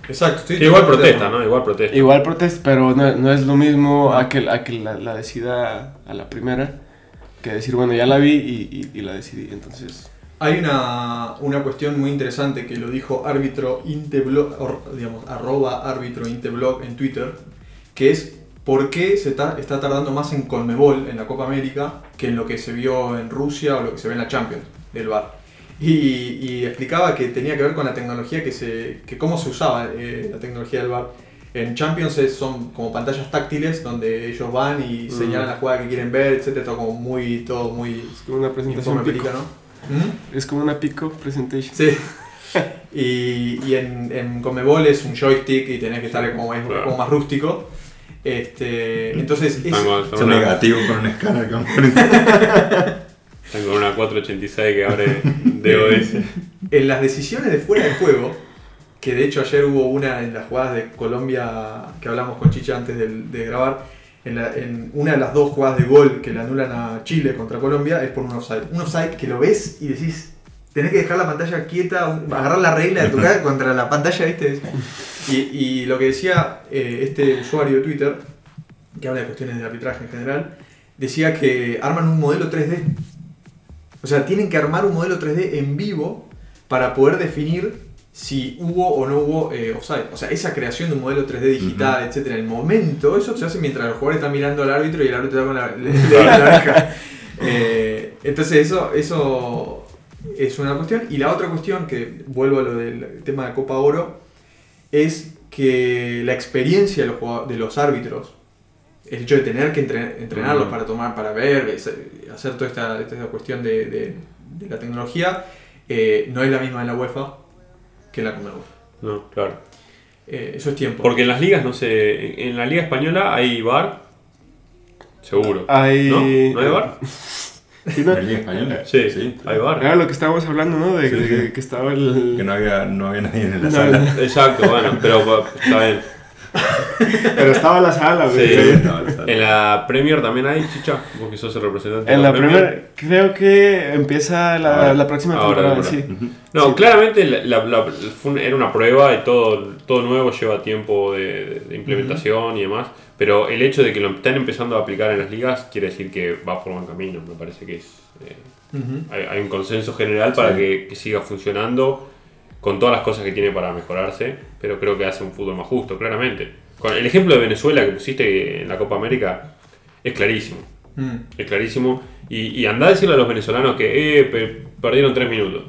Exacto, Sí, igual protesta. ¿no? Igual protesta. igual protesta, pero no, no es lo mismo a que, a que la, la decida a la primera que decir, bueno, ya la vi y, y- y la decidí. Entonces, Hay una, una cuestión muy interesante que lo dijo árbitro inteblog, digamos, arroba árbitro inteblog en Twitter, que es por qué se está, está tardando más en Conmebol, en la Copa América, que en lo que se vio en Rusia o lo que se ve en la Champions del VAR. Y, y explicaba que tenía que ver con la tecnología que se. que cómo se usaba eh, la tecnología del VAR. En Champions es- son como pantallas táctiles donde ellos van y Mm. señalan la jugada que quieren ver, etcétera, todo como muy, todo muy una presentación americano. ¿Mm? Es como una pico presentation. Sí. Y, y en, en Conmebol es un joystick y tenés que estar como, más- Claro. como más rústico. Este, entonces, es- con, Es una, negativo con un escáner con están con una 486 que abre DOS. en las decisiones de fuera de juego, que de hecho ayer hubo una en las jugadas de Colombia que hablamos con Chicha antes del- de, grabar, en, la- en una de las dos jugadas de gol que le anulan a Chile contra Colombia es por un offside. Un offside que lo ves y decís, tenés que dejar la pantalla quieta, agarrar la regla de tu cara contra la pantalla, ¿viste? Y, y lo que decía eh, este usuario de Twitter, que habla de cuestiones de arbitraje en general, decía que arman un modelo 3D. O sea, tienen que armar un modelo 3D en vivo para poder definir si hubo o no hubo eh, offside. O sea, esa creación de un modelo 3D digital, etcétera, en el momento, eso se hace mientras los jugadores están mirando al árbitro y el árbitro está con la, le- le da la oreja. Eh, entonces, eso, eso es una cuestión. Y la otra cuestión, que vuelvo a lo del tema de Copa Oro, es que la experiencia de los, de los árbitros, el hecho de tener que entre- entrenarlos para tomar, para ver, hacer toda esta, esta cuestión de, de- de la tecnología, eh, no es la misma en la UEFA que la Conmebol. No, claro. Eh, eso es tiempo. Porque en las ligas, no sé, en la liga española hay bar. Seguro. Hay... ¿No? ¿No hay bar? Sí, ¿no? ¿En la Liga Española? Sí, sí, hay bar. Era lo que estábamos hablando, ¿no? De, Sí, de- sí. de que estaba el... Que no había, no había nadie en la No, sala. Exacto, bueno, pero está bien. Pero estaba la sala, güey. Sí. Estaba la sala. En la Premier también hay chicha, vos que sos el representante. En de la primera, creo que empieza la, Ahora. la próxima temporada, ahora. sí. No, Sí. claramente la, la- la- fue era una prueba y todo, todo nuevo lleva tiempo de, de implementación y demás. Pero el hecho de que lo están empezando a aplicar en las ligas quiere decir que va por buen camino. Me parece que es, eh, Ujú. hay, hay un consenso general para Sí. que, que siga funcionando con todas las cosas que tiene para mejorarse. Pero creo que hace un fútbol más justo, claramente. Con el ejemplo de Venezuela que pusiste en la Copa América es clarísimo. Mm. Es clarísimo. Y, y andá a decirle a los venezolanos que eh, pe- perdieron tres minutos.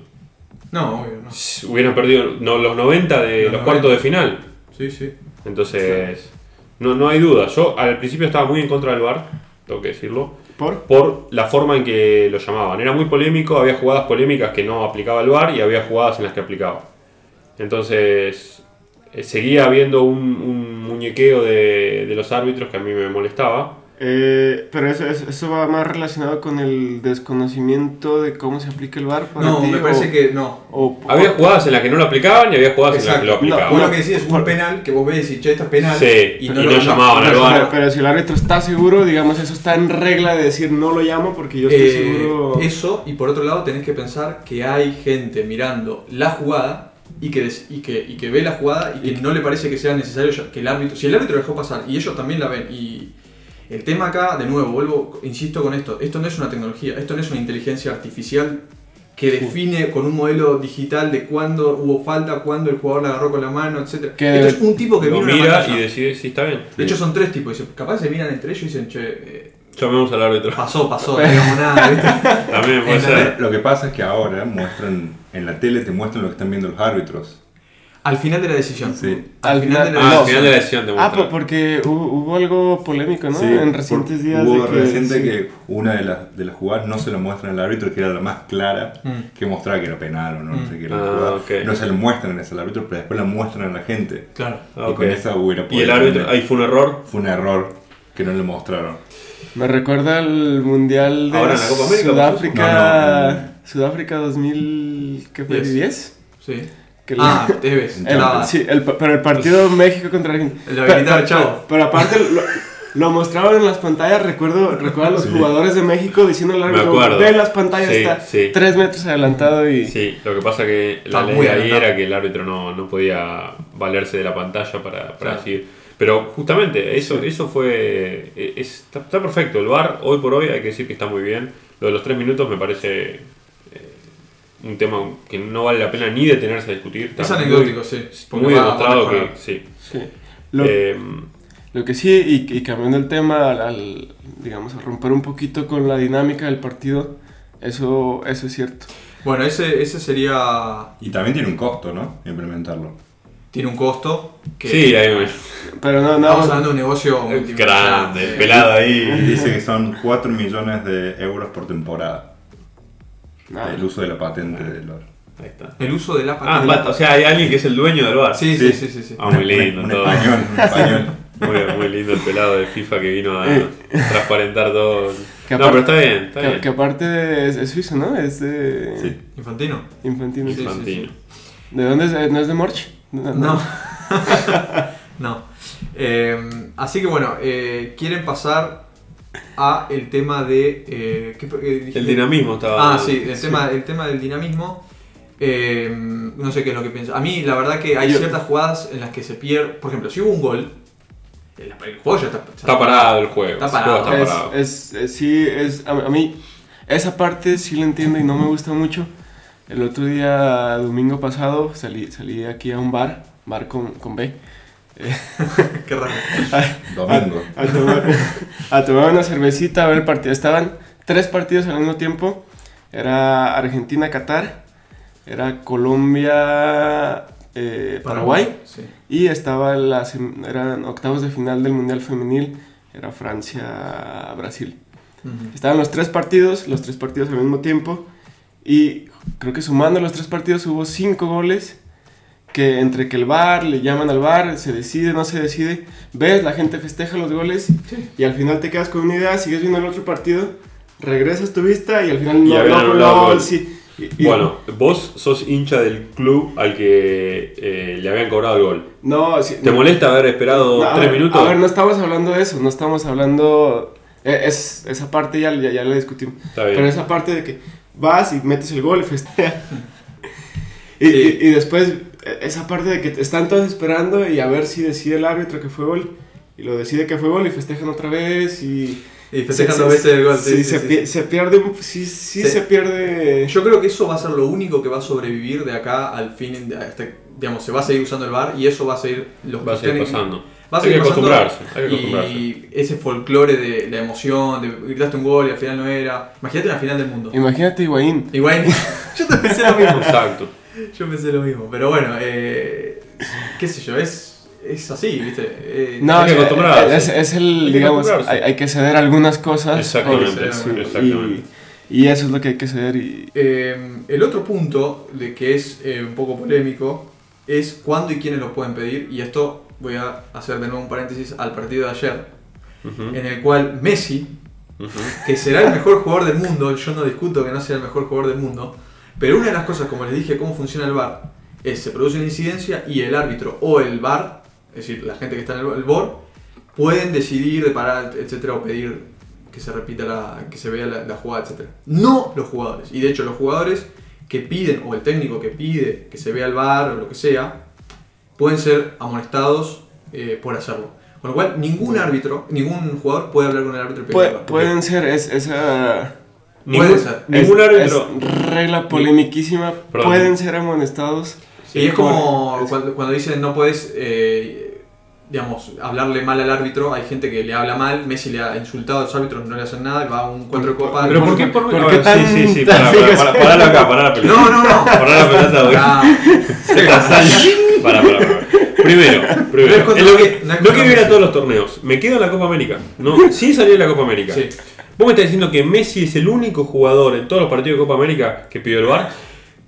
No, obvio, no. Hubieran perdido no, los 90 de Los los, 90. cuartos de final. Sí, sí. Entonces, no, no hay duda. Yo al principio estaba muy en contra del VAR, tengo que decirlo, ¿Por? por la forma en que lo llamaban. Era muy polémico, había jugadas polémicas que no aplicaba el VAR y había jugadas en las que aplicaba. Entonces, eh, seguía habiendo un, un muñequeo de, de los árbitros que a mí me molestaba. Eh, pero eso, eso, va más relacionado con el desconocimiento de cómo se aplica el VAR para No, ti, me o- parece que no. o- Había jugadas en las que no lo aplicaban y había jugadas en las que lo aplicaban. Lo que decís es un penal que vos ves y che, esto es penal. Sí, y y no, lo llamaban al VAR. pero- pero si el árbitro está seguro, digamos, eso está en regla de decir no lo llamo porque yo estoy Eh, seguro. Eso, y por otro lado tenés que pensar que hay gente mirando la jugada y que, des- y que, y que ve la jugada y que no le parece que sea necesario que el árbitro, si el árbitro dejó pasar y ellos también la ven y el tema acá, de nuevo, vuelvo, insisto con esto, esto no es una tecnología, esto no es una inteligencia artificial que define con un modelo digital de cuándo hubo falta, cuándo el jugador la agarró con la mano, etc. Que- Esto es un tipo que mira una mira y decide si está bien. De hecho son tres tipos, capaz se miran entre ellos y dicen, che, eh, Llamemos al árbitro. pasó, pasó, no digamos nada, ¿viste? También puede ser. Lo que pasa es que ahora muestran, en la tele te muestran lo que están viendo los árbitros. Al final de la decisión. Sí. Al final de la Ah, al decisión. final de la decisión te Ah, po- porque hubo, hubo algo polémico, ¿no? Sí, en recientes por- días. Hubo de que, reciente sí. que una de las, de las jugadas no se lo muestran al árbitro, que era la más clara, Mm. que mostraba que era penal o no, no sé qué era la Ah, jugada. ok. No se lo muestran ese al árbitro, pero después la muestran a la gente. Claro. Ah, Y con esa hubiera Y el árbitro, tener- ahí fue un error. Fue un error que no le mostraron. Me recuerda al Mundial de Ahora en la Copa América, Sudáfrica. No, no, Sudáfrica 2000. ¿Qué fue? Diez. ¿10? Sí. Que Ah, Tevez. el- estaba- sí, el- pero el partido México contra Argentina. El de Pero- pero- chavo. Pero, aparte lo, lo mostraban en las pantallas, recuerdo, recuerdo a los Sí. jugadores de México diciendo al árbitro, ve las pantallas, Sí, está sí. tres metros adelantado y... Sí, lo que pasa que la ley ahí era que el árbitro no, no podía valerse de la pantalla para, para decir. Pero justamente, eso, eso fue. es- está, está perfecto. El VAR, hoy por hoy, hay que decir que está muy bien. Lo de los tres minutos me parece un tema que no vale la pena ni detenerse a discutir. Es muy- anecdótico, sí. Muy va- va a demostrado que sí. Sí. Lo, Eh, lo que sí, y, y cambiando el tema, al, al, digamos, a romper un poquito con la dinámica del partido, eso, eso es cierto. Bueno, ese, ese sería. Y también tiene un costo, ¿no? Implementarlo. Tiene un costo. Que sí, hay un Pero no, Estamos no, hablando de un negocio grande, pelado Y ahí. dice que son 4 millones de euros por temporada. Ah. El uso de la patente del VAR. Ahí está. El uso de la Ah, patente. o sea, hay alguien que es el dueño del VAR. Sí, sí, sí, sí. sí. Ah, muy lindo Un todo. español, un español. Muy, muy lindo el pelado de FIFA que vino a Eh. transparentar todo. Que No, pero está bien, está que, bien. que aparte es, es suizo, ¿no? Es de Sí. Infantino. Infantino. Sí, sí, Infantino. ¿De dónde es? ¿No es de Morch? No. no. Eh, así que bueno, eh, quieren pasar a el tema de. eh, ¿qué-? El dinamismo estaba. Ah, sí, el, Tema, el tema del dinamismo. eh, no sé qué es lo que pienso. A mí, la verdad, que hay Yo- ciertas jugadas en las que se pierde. Por ejemplo, si hubo un gol, el, el juego ya está, Está parado el juego. Está parado. está Es, parado. es, es- sí, es, a, a mí esa parte sí la entiendo y no me gusta mucho. El otro día, domingo pasado, salí, salí aquí a un bar, bar con, con B, Qué raro. Domingo. a tomar, a tomar una cervecita, a ver el partido. Estaban tres partidos al mismo tiempo. Era Argentina-Qatar, era Colombia, eh, Paraguay. Sí. Y estaba la, eran octavos de final del Mundial Femenil, era Francia-Brasil. Estaban los tres partidos, los tres partidos al mismo tiempo. Y creo que sumando los tres partidos hubo cinco goles. Que entre que el bar, le llaman al bar, se decide, no se decide. Ves, la gente festeja los goles. Y al final te quedas con una idea, sigues viendo el otro partido. Regresas tu vista y al final Y no, habían no anulado gol, gol. sí. Y- y- Bueno, vos sos hincha del club al que eh, le habían cobrado el gol. no, sí, ¿Te no. molesta haber esperado No, a tres ver, minutos? A ver, no estamos hablando de eso, no estamos hablando. eh, Es, esa parte ya, ya, ya la discutimos. Está bien. Pero esa parte de que vas y metes el gol y festejas. y, Sí. y, y después, eh, esa parte de que están todos esperando y a ver si decide el árbitro que fue gol. Y lo decide que fue gol y festejan otra vez. Y, Y festejan dos se- veces el gol. Sí, sí, sí, se, sí, pi- sí. se pierde. Sí, sí, Sí. se pierde. Yo creo que eso va a ser lo único que va a sobrevivir de acá al fin. de- hasta- digamos, se va a seguir usando el bar y eso va a seguir. Los Va a seguir pasando. Va a Hay que seguir pasando acostumbrarse, hay que acostumbrarse. Y ese folclore de la emoción, de gritaste un gol y al final no era. Imagínate la final del mundo. Imagínate, Higuaín. Igual, yo te pensé lo mismo. Exacto. Yo pensé lo mismo. Pero bueno, eh, qué sé yo, es, es así, ¿viste? Eh, No, Hay que es- acostumbrarse. es, es el, Hay que digamos, hay, que ceder algunas cosas. Exactamente, por- sí, exactamente. Y, y eso es lo que hay que ceder. Y, Eh, el otro punto, de que es eh, un poco polémico, es cuándo y quiénes lo pueden pedir. Y esto voy a hacer de nuevo un paréntesis al partido de ayer, en el cual Messi, que será el mejor jugador del mundo, yo no discuto que no sea el mejor jugador del mundo, pero una de las cosas, como les dije, cómo funciona el VAR, es se produce una incidencia y el árbitro o el VAR, es decir, la gente que está en el, el BOR, pueden decidir de parar, etcétera, o pedir que se repita la, que se vea la, la jugada, etcétera. No los jugadores. Y de hecho, los jugadores que piden, o el técnico que pide que se vea el VAR o lo que sea, pueden ser amonestados eh, por hacerlo. Con lo cual, ningún árbitro, ningún jugador puede hablar con el árbitro y pedirle Pue- el VAR. pueden ser es, esa Ningún, Puede ser. ningún es- árbitro. es regla polemiquísima. Perdón. Pueden ser amonestados. Y es como por- cuando, cuando dicen no puedes, eh, digamos, hablarle mal al árbitro. Hay gente que le habla mal. Messi le ha insultado a los árbitros, no le hacen nada. y Va a un cuatro de copa. Pero ¿por qué? Por, ¿Por qué tan- sí, sí, sí, para, para, para, paralo acá, pará la pelota. No, no, no. Pará la pelota, güey. Ah, Para, para, para. Primero, primero. No es lo que- no no quiero ir a todos los torneos. Me quedo en la Copa América. No, sin salir de la Copa América. sí. ¿Vos me estás diciendo que Messi es el único jugador en todos los partidos de Copa América que pidió el VAR?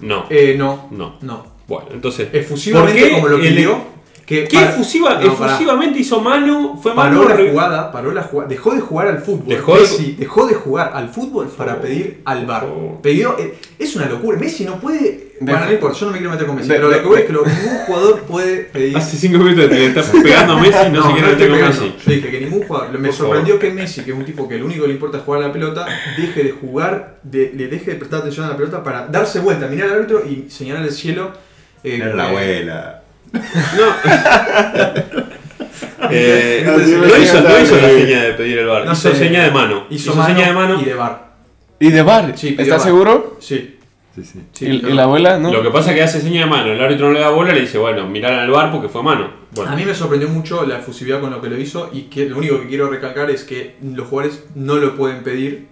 No. Eh, no, No. no. Bueno, entonces. Efusivamente ¿por qué como lo pidió. Que ¿Qué para- efusiva, no, efusivamente hizo mano? Fue mano. Paró la re- jugada, paró la jugada, dejó de jugar al fútbol. Dejó de- Messi dejó de jugar al fútbol para pedir al bar. favor. Pidió, eh, es una locura. Messi no puede. De- bueno, no importa, yo no me quiero meter con Messi. de- pero de- lo que voy es que ningún jugador puede pedir. Hace 5 minutos que le estás pegando a Messi y no, se quiere meter con pegando. Messi. Yo dije que ningún jugador. Me sorprendió que Messi, que es un tipo que lo único que le importa es jugar a la pelota, deje de jugar, de- le deje de prestar atención a la pelota para darse vuelta, mirar al árbitro y señalar el cielo. eh, Era la eh, abuela. Eh, me no hizo, no encanta, hizo la seña de pedir el bar, no hizo sé, seña de mano. Hizo, Hizo, mano seña de mano. y de bar. ¿Y de bar? Sí, ¿Estás bar. seguro? Sí. Sí, sí. sí, ¿Y, y la abuela no? Lo que pasa es que hace seña de mano, el árbitro no le da bola, le dice, bueno, mirar al bar porque fue mano. Bueno, A mí me sorprendió mucho la efusividad con lo que lo hizo y que lo único que quiero recalcar es que los jugadores no lo pueden pedir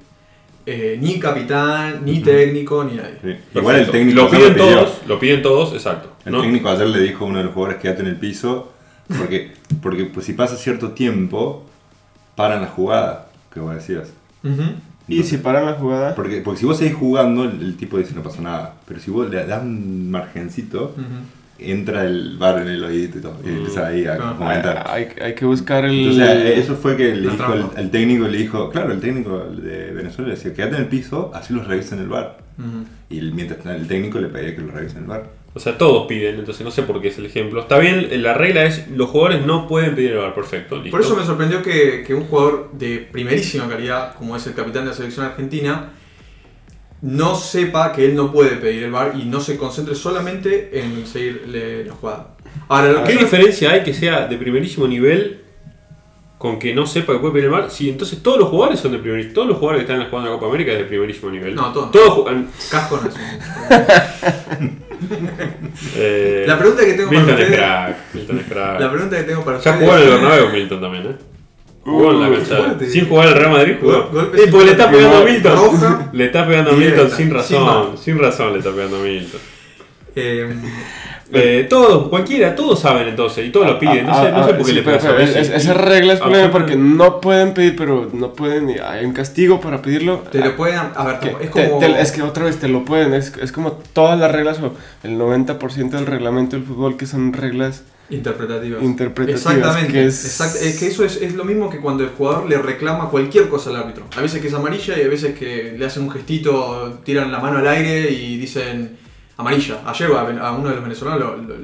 eh, ni capitán, ni técnico, ni nadie. Sí. Igual el técnico lo piden todos, lo piden todos, exacto. El ¿no? técnico ayer le dijo a uno de los jugadores quédate en el piso porque, porque pues, si pasa cierto tiempo paran la jugada que vos decías. ¿Y si paran la jugada? Porque, porque si vos seguís jugando, el, el tipo dice no pasa nada. Pero si vos le das un margencito. Entra el bar en el oído y todo. Y empieza ahí a Ah. comentar. Hay, hay que buscar el... Entonces, eh, eso fue que le dijo el, técnico, le dijo, claro, el técnico de Venezuela le decía, quédate en el piso, así los revisan en el bar. Y el- mientras el técnico le pedía que lo revisen en el bar. O sea, todos piden, entonces no sé por qué es el ejemplo. Está bien, la regla es, los jugadores no pueden pedir el bar, perfecto. listo. Por eso me sorprendió que, que un jugador de primerísima calidad, como es el capitán de la selección argentina, no sepa que él no puede pedir el bar y no se concentre solamente en seguir la jugada. Ahora, lo ¿Qué que diferencia hay que sea de primerísimo nivel con que no sepa que puede pedir el bar? Si entonces todos los jugadores son de primerísimo Todos los jugadores que están jugando en la Copa América es de primerísimo nivel. No, todos. Todos juegan. Casco no es un- eh, La pregunta que tengo para es ustedes- crack. Milton es crack. La pregunta que tengo para Ya jugó en el Bernabéu Milton también, ¿eh? En la cancha. Sin jugar el Real Madrid jugó. Gol- Eh, porque le sin- está pegando a Milton. Roja. Le está pegando a Milton sin sin razón. mano. Sin razón le está pegando a Milton. Eh, Eh, todos, cualquiera, todos saben entonces y todos lo piden. No sé, Ah, no sé ah, por qué sí, le pasa a Esa regla es problema porque no pueden pedir, pero no pueden. y Hay un castigo para pedirlo. te lo pueden. A ver, Que es te- como. te- es que otra vez te lo pueden. Es, es como todas las reglas o el 90% del reglamento del fútbol que son reglas. Interpretativas. Interpretativas, Exactamente. que es- Exact- es que eso es, es lo mismo que cuando el jugador le reclama cualquier cosa al árbitro. A veces que es amarilla y a veces que le hacen un gestito, tiran la mano al aire y dicen amarilla. Ayer a, a uno de los venezolanos lo, lo-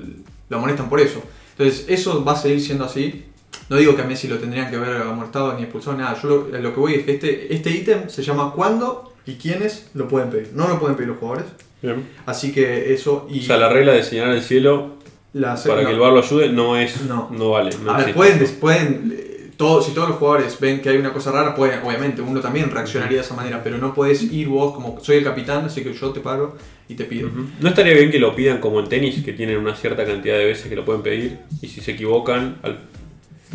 lo amonestan por eso. Entonces, eso va a seguir siendo así. No digo que a Messi lo tendrían que haber amonestado ni expulsado, nada. Yo lo, lo que voy es que este este ítem se llama cuándo y quiénes lo pueden pedir. No lo pueden pedir los jugadores. Bien. Así que eso y O sea, la regla de señalar el cielo la- para no. que el bar lo ayude no es. No. No, vale. No a ver, existe. pueden, pueden eh, todo, si todos los jugadores ven que hay una cosa rara, pueden, obviamente, uno también reaccionaría de esa manera, pero no puedes ir vos como soy el capitán, así que yo te paro y te pido. No estaría bien que lo pidan como en tenis, que tienen una cierta cantidad de veces que lo pueden pedir y si se equivocan. al-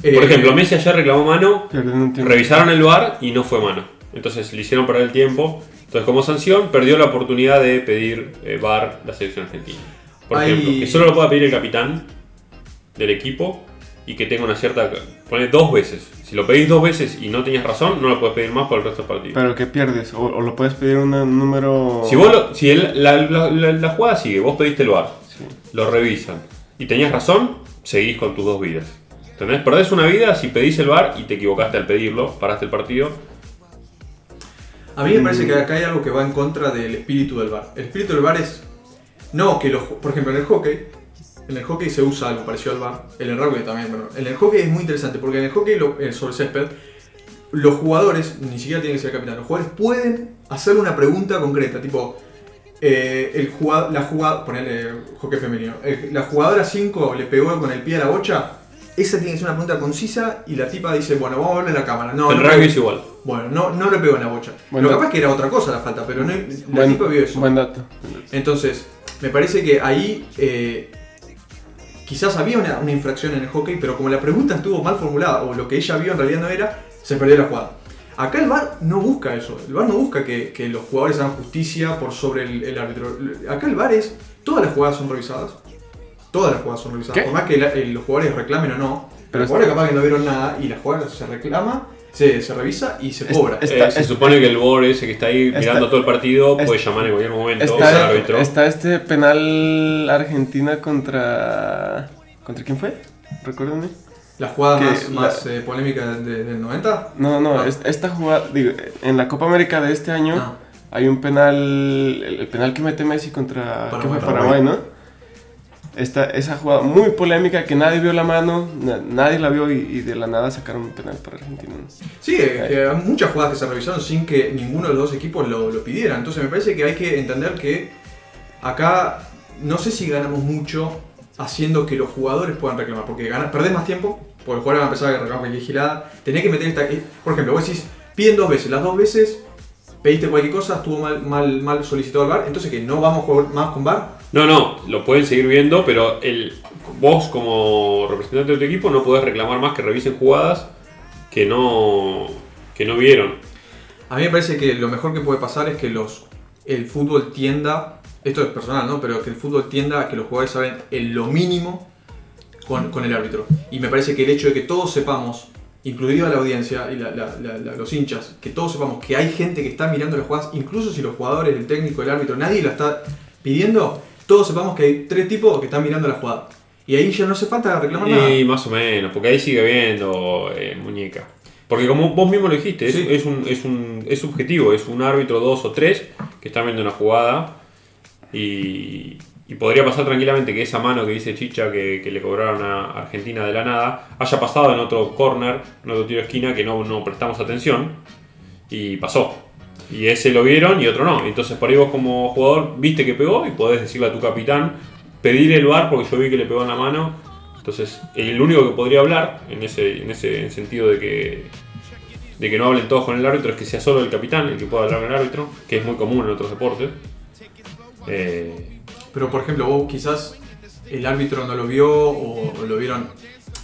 Eh, Por ejemplo, Messi ayer reclamó mano, revisaron el bar y no fue mano. Entonces le hicieron perder el tiempo. Entonces, como sanción, perdió la oportunidad de pedir eh, bar la selección argentina. Por Hay- ejemplo, que solo lo pueda pedir el capitán del equipo y que tenga una cierta. Pone dos veces. Si lo pedís dos veces y no tenías razón, no lo puedes pedir más por el resto del partido. Pero que pierdes. O, o lo puedes pedir un número. Si, vos lo- si el- la, la- la- la jugada sigue, vos pediste el bar, Sí. lo revisan y tenías razón, seguís con tus dos vidas. ¿Entendés? Perdés una vida si pedís el bar y te equivocaste al pedirlo, paraste el partido. A mí me parece que acá hay algo que va en contra del espíritu del bar. El espíritu del bar es no que los, por ejemplo, en el hockey, en el hockey se usa algo parecido al bar, en el rugby también, pero en el hockey es muy interesante porque en el hockey lo- eh, sobre césped los jugadores, ni siquiera tienen que ser capitán, los jugadores pueden hacer una pregunta concreta, tipo eh, el jugado- la jugada, ponerle hockey femenino, el- la jugadora 5 le pegó con el pie a la bocha, esa tiene que ser una pregunta concisa y la tipa dice, bueno, vamos a verle la cámara. No, el no rugby es igual. Bueno, no, no le pegó en la bocha. Bueno. Lo capaz que era otra cosa la falta, pero no, la Buen, tipa vio eso. buen dato. Entonces, me parece que ahí eh, quizás había una, una infracción en el hockey, pero como la pregunta estuvo mal formulada, o lo que ella vio en realidad no era, se perdió la jugada. Acá el VAR no busca eso. El VAR no busca que, que los jugadores hagan justicia por sobre el, el árbitro. Acá el VAR es, todas las jugadas son revisadas. Todas las jugadas son revisadas. ¿Qué? Por más que la- eh, los jugadores reclamen o no. Pero los jugadores capaz que no vieron nada y las jugadas se reclama, se, se revisa y se cobra. es- Está- Eh, se es- supone que el BOR ese que está ahí está- mirando todo el partido es- puede llamar en cualquier momento al Está, árbitro. está este penal Argentina contra. ¿Contra quién fue? Recuérdenme. La jugada Que más, la- más, eh, polémica de- del 90. No, no, Ah. es- esta jugada, digo, en la Copa América de este año Ah. hay un penal, el, el penal que mete Messi contra ¿qué Paraguay. fue? Paraguay, ¿no? Esta, esa jugada muy polémica que nadie vio la mano, na- nadie la vio y, y de la nada sacaron un penal para Argentina. Sí, que hay muchas jugadas que se revisaron sin que ninguno de los dos equipos lo, lo pidiera. Entonces me parece que hay que entender que acá no sé si ganamos mucho haciendo que los jugadores puedan reclamar. Porque ganas, perdés más tiempo, porque el jugador va a empezar a reclamar cualquier gilada. Tenés que meter esta... eh, Por ejemplo, vos decís, piden dos veces. Las dos veces pediste cualquier cosa, estuvo mal, mal, mal solicitado el VAR. Entonces que no vamos a jugar más con VAR. No, no, lo pueden seguir viendo, pero el, vos como representante de tu equipo no podés reclamar más que revisen jugadas que no, que no vieron. A mí me parece que lo mejor que puede pasar es que los el fútbol tienda, esto es personal, ¿no? Pero que el fútbol tienda a que los jugadores saben en lo mínimo con, el árbitro. Y me parece que el hecho de que todos sepamos, incluida la audiencia y la- los hinchas, que todos sepamos que hay gente que está mirando las jugadas, incluso si los jugadores, el técnico, el árbitro, nadie la está pidiendo, todos sepamos que hay tres tipos que están mirando la jugada. Y ahí ya no hace falta reclamar nada. Y más o menos, porque ahí sigue viendo eh, muñeca. Porque como vos mismo lo dijiste, es, Sí. es un, es, un, es subjetivo, es un árbitro, dos o tres, que están viendo una jugada y, y podría pasar tranquilamente que esa mano que dice Chicha que, que le cobraron a Argentina de la nada haya pasado en otro corner, en otro tiro de esquina que no, no prestamos atención y pasó. Y ese lo vieron y otro no. Entonces por ahí vos como jugador viste que pegó y podés decirle a tu capitán, pedir el bar porque yo vi que le pegó en la mano. Entonces el único que podría hablar en ese, en ese sentido de que, de que no hablen todos con el árbitro es que sea solo el capitán el que pueda hablar con el árbitro, que es muy común en otros deportes. Eh, Pero por ejemplo, vos quizás el árbitro no lo vio o, o lo vieron.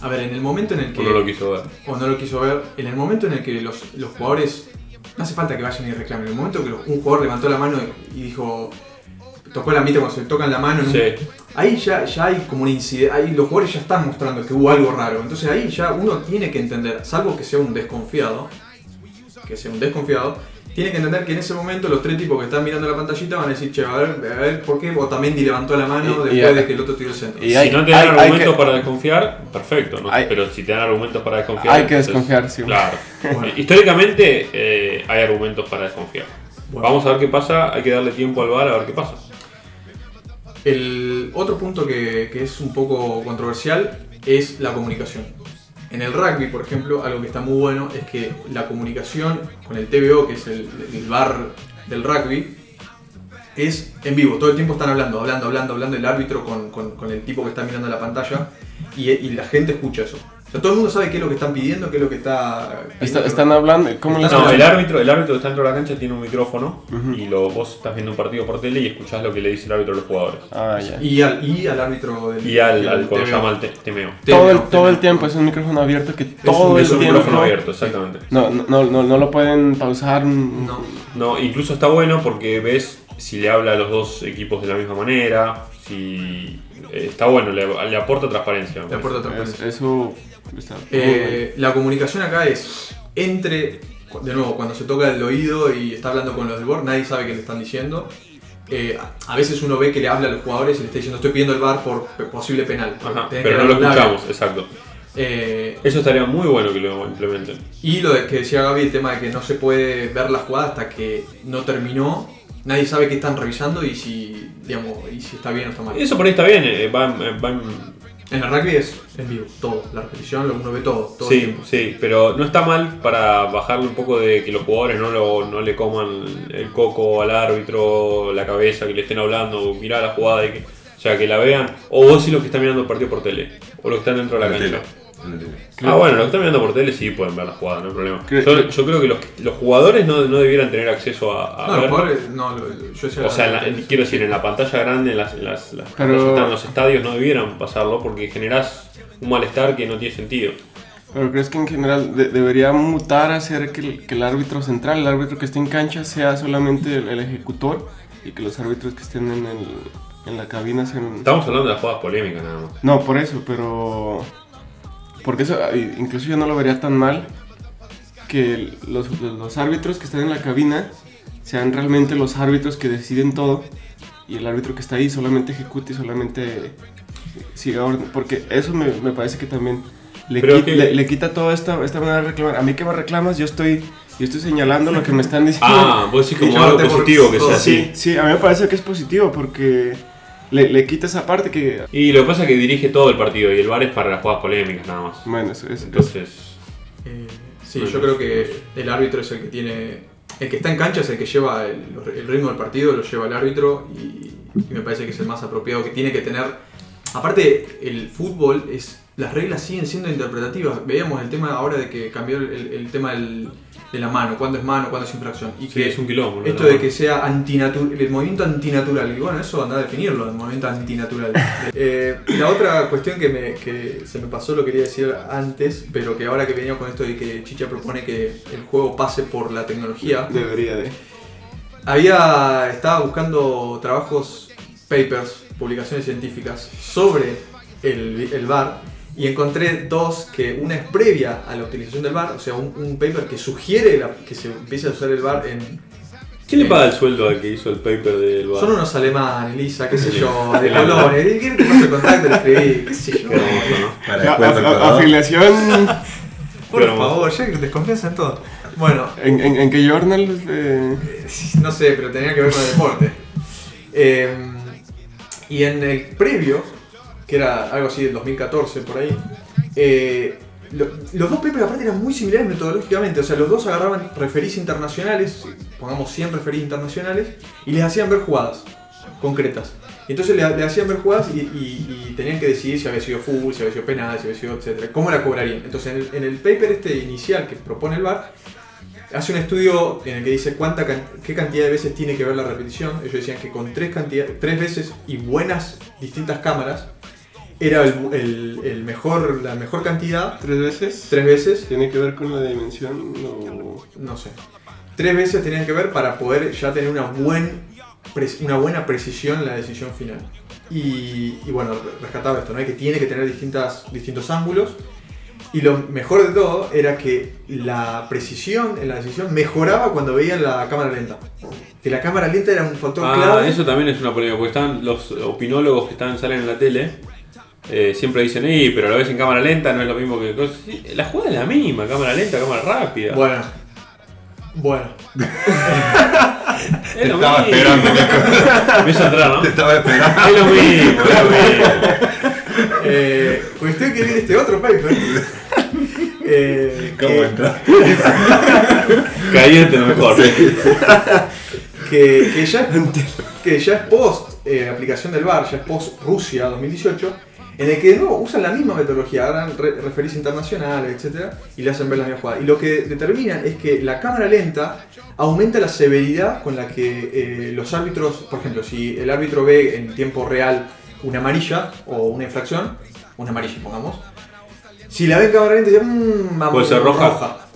A ver, en el momento en el que. o no lo quiso ver. o no lo quiso ver, en el momento en el que los, los jugadores. No hace falta que vayan y reclamen. En el momento que un jugador levantó la mano y dijo. Tocó la mitad cuando se tocan la mano. Sí. Ahí ya, ya hay como un incidente. Ahí los jugadores ya están mostrando que hubo algo raro. Entonces ahí ya uno tiene que entender, salvo que sea un desconfiado. Que sea un desconfiado. Tiene que entender que en ese momento los tres tipos que están mirando la pantallita van a decir, che, a ver, a ver, ¿por qué Otamendi levantó la mano Y- y- después de que el otro tiró el centro? y hay- si no te dan hay- hay argumentos que- para desconfiar, perfecto. ¿no? Hay- Pero si te dan argumentos para desconfiar. Hay que entonces- desconfiar, sí. Claro. Bueno. Históricamente eh, hay argumentos para desconfiar. Bueno. Vamos a ver qué pasa. Hay que darle tiempo al VAR a ver qué pasa. El otro punto que, que es un poco controversial es la comunicación. En el rugby, por ejemplo, algo que está muy bueno es que la comunicación con el TVO, que es el, bar del rugby, es en vivo. Todo el tiempo están hablando, hablando, hablando, hablando el árbitro con, el tipo que está mirando la pantalla y la gente escucha eso. O sea, todo el mundo sabe qué es lo que están pidiendo, qué es lo que está... Está- están hablando, ¿cómo les No, Están el árbitro, el árbitro que está dentro de la cancha tiene un micrófono y lo, vos estás viendo un partido por tele y escuchás lo que le dice el árbitro a los jugadores. Ah, ya. Y al, y al árbitro del... Y al, cuando llama al te- temeo. Todo el, todo el tiempo es un micrófono abierto que Es todo un, el es un tiempo. micrófono abierto, exactamente. No, no, no, no lo pueden pausar. No. No, incluso está bueno porque ves si le habla a los dos equipos de la misma manera, si eh, está bueno, le, le aporta transparencia. me De acuerdo a parece. transparencia. Es- eso está muy Eh, la comunicación acá es entre, de nuevo, cuando se toca el oído y está hablando con los del board, nadie sabe qué le están diciendo. Eh, a- a veces uno ve que le habla a los jugadores y le está diciendo estoy pidiendo el bar por posible penal. Ajá, Tenés que pero no lo dar un labio. escuchamos, exacto. Eh, Eso estaría muy bueno que lo implementen. y lo de que decía Gaby, el tema de que no se puede ver la jugada hasta que no terminó. Nadie sabe qué están revisando y si, digamos, y si está bien o está mal. Eso por ahí está bien, eh, va, en- va en- En el rugby es en vivo, todo. La repetición, lo uno ve todo. todo el Sí, tiempo. sí, pero no está mal para bajarle un poco de que los jugadores no, lo- no le coman el coco al árbitro, la cabeza, que le estén hablando, mirá la jugada, y que, o sea, que la vean. O vos sí los que están mirando el partido por tele, o los que están dentro de la la cancha. tele, tele. Ah, bueno, los que están mirando por tele sí pueden ver la jugada, no hay problema. Creo- Yo, yo creo que los, los jugadores no, no debieran tener acceso a, a No, los jugadores, no, yo decía O sea, la- quiero decir, en la pantalla grande, en las, en las, las Pero- están en los estadios, no debieran pasarlo porque generás un malestar que no tiene sentido. Pero crees que en general de- debería mutar a hacer que el, que el árbitro central, el árbitro que esté en cancha, sea solamente el, el ejecutor y que los árbitros que estén en, el- en la cabina sean. Estamos hablando de las jugadas polémicas nada más. No, por eso, pero. Porque eso, incluso yo no lo vería tan mal que los, los árbitros que están en la cabina sean realmente los árbitros que deciden todo y el árbitro que está ahí solamente ejecute y solamente siga orden. Porque eso me, me parece que también le, Pero qui- que- le, le quita toda esta, esta manera de reclamar. A mí que me reclamas, yo estoy, yo estoy señalando lo que me están diciendo. Ah, vos Y como algo positivo que sea sí, así. sí, a mí me parece que es positivo porque le, le quita esa parte que... Y lo que pasa es que dirige todo el partido y el VAR es para las jugadas polémicas nada más. Bueno, eso es... Entonces, Eh, sí, yo creo que el árbitro es el que tiene. El que está en cancha es el que lleva el, el ritmo del partido, lo lleva el árbitro y, y me parece que es el más apropiado que tiene que tener. Aparte, el fútbol es. Las reglas siguen siendo interpretativas. Veíamos el tema ahora de que cambió el, el tema del- de la mano, cuándo es mano, cuándo es infracción. Y sí, que es un quilombo. ¿no? esto de que sea antinatural, el movimiento antinatural, y bueno, eso anda a definirlo, el movimiento antinatural. Eh, la otra cuestión que, me, que se me pasó, lo quería decir antes, pero que ahora que venía con esto de que Chicha propone que el juego pase por la tecnología, Debería de... había, estaba buscando trabajos, papers, publicaciones científicas sobre el, el VAR y encontré dos que una es previa a la utilización del VAR, o sea, un, un paper que sugiere la- que se empiece a usar el VAR en... ¿Quién le paga el sueldo al que hizo el paper del VAR? Son unos alemanes, Lisa, qué sé yo, de Sí. Colonia, ¿quieren que pase el contacto? Le escribí, qué sé yo. Afiliación... Por Pero- favor, ya que desconfianza en todo. Bueno, ¿En, en, en qué journal? eh? no sé, pero tenía que ver con el deporte. Eh, y en el previo, que era algo así del 2014 por ahí, eh, lo- los dos papers aparte eran muy similares metodológicamente, o sea, los dos agarraban referís internacionales, pongamos 100 referís internacionales, y les hacían ver jugadas concretas. Y entonces le, hacían ver jugadas y, y- y tenían que decidir si había sido fútbol, si había sido penal, si había sido etcétera, cómo la cobrarían. Entonces en el, paper este inicial que propone el VAR, hace un estudio en el que dice cuánta qué cantidad de veces tiene que ver la repetición. Ellos decían que con tres, cantidad, tres veces y buenas distintas cámaras era el, el- el mejor, la mejor cantidad. ¿Tres veces? Tres veces, ¿Tiene que ver con la dimensión? No. no sé. Tres veces tenían que ver para poder ya tener una, buen, una buena precisión en la decisión final. Y, y bueno, rescataba esto, ¿no? que tiene que tener distintas, distintos ángulos. Y lo mejor de todo era que la precisión en la decisión mejoraba cuando veían la cámara lenta. Que la cámara lenta era un factor Ah, clave. eso también es una polémica, porque están los opinólogos que están, salen en la tele, eh, siempre dicen, "Ey, pero lo ves en cámara lenta, no es lo mismo que... cosas". Sí, la jugada es la misma, cámara lenta, cámara rápida. Bueno. Bueno. es Te lo estaba mismo. esperando, Nico. Me hizo entrar, ¿no? Te estaba esperando. Es lo mismo, es lo mismo. Eh, cuestión que viene este otro paper. Eh, ¿Cómo que- entras? Caliente lo mejor. que, que ya, que ya es post eh, aplicación del VAR, ya es post Rusia 2018, en el que no usan la misma metodología, agarran re- referís internacionales, etc. y le hacen ver la misma jugada. Y lo que determinan es que la cámara lenta aumenta la severidad con la que eh, los árbitros, por ejemplo, si el árbitro ve en tiempo real una amarilla o una infracción, una amarilla pongamos, si la ve en cámara lenta, dice, mmm, Puede ser roja.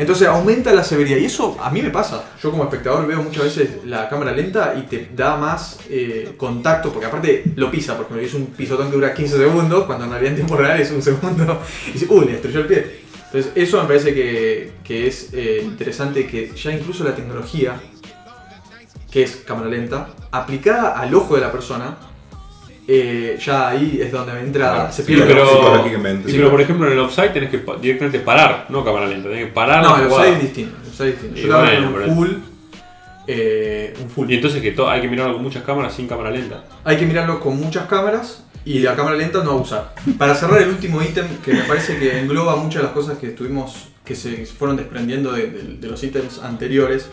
Entonces aumenta la severidad y eso a mí me pasa. Yo como espectador veo muchas veces la cámara lenta y te da más eh, contacto, porque aparte lo pisa, por ejemplo, es un pisotón que dura 15 segundos, cuando en realidad en tiempo real es un segundo, y dice, uy, le destruyó el pie. Entonces eso me parece que, que es eh, interesante que ya incluso la tecnología, que es cámara lenta, aplicada al ojo de la persona, eh, ya ahí es donde entra, se Sí, pierde. pero- psicológicamente. Sí, pero por ejemplo en el offside tenés que directamente parar, no cámara lenta, tenés que parar No, el offside es distinto. el offside es distinto. Yo estaba bueno, en pero- un full. eh, un full. Y entonces que hay que mirarlo con muchas cámaras sin cámara lenta. Hay que mirarlo con muchas cámaras y la cámara lenta no usar. Para cerrar el último ítem que me parece que engloba muchas de las cosas que estuvimos, que se fueron desprendiendo de, de- de los ítems anteriores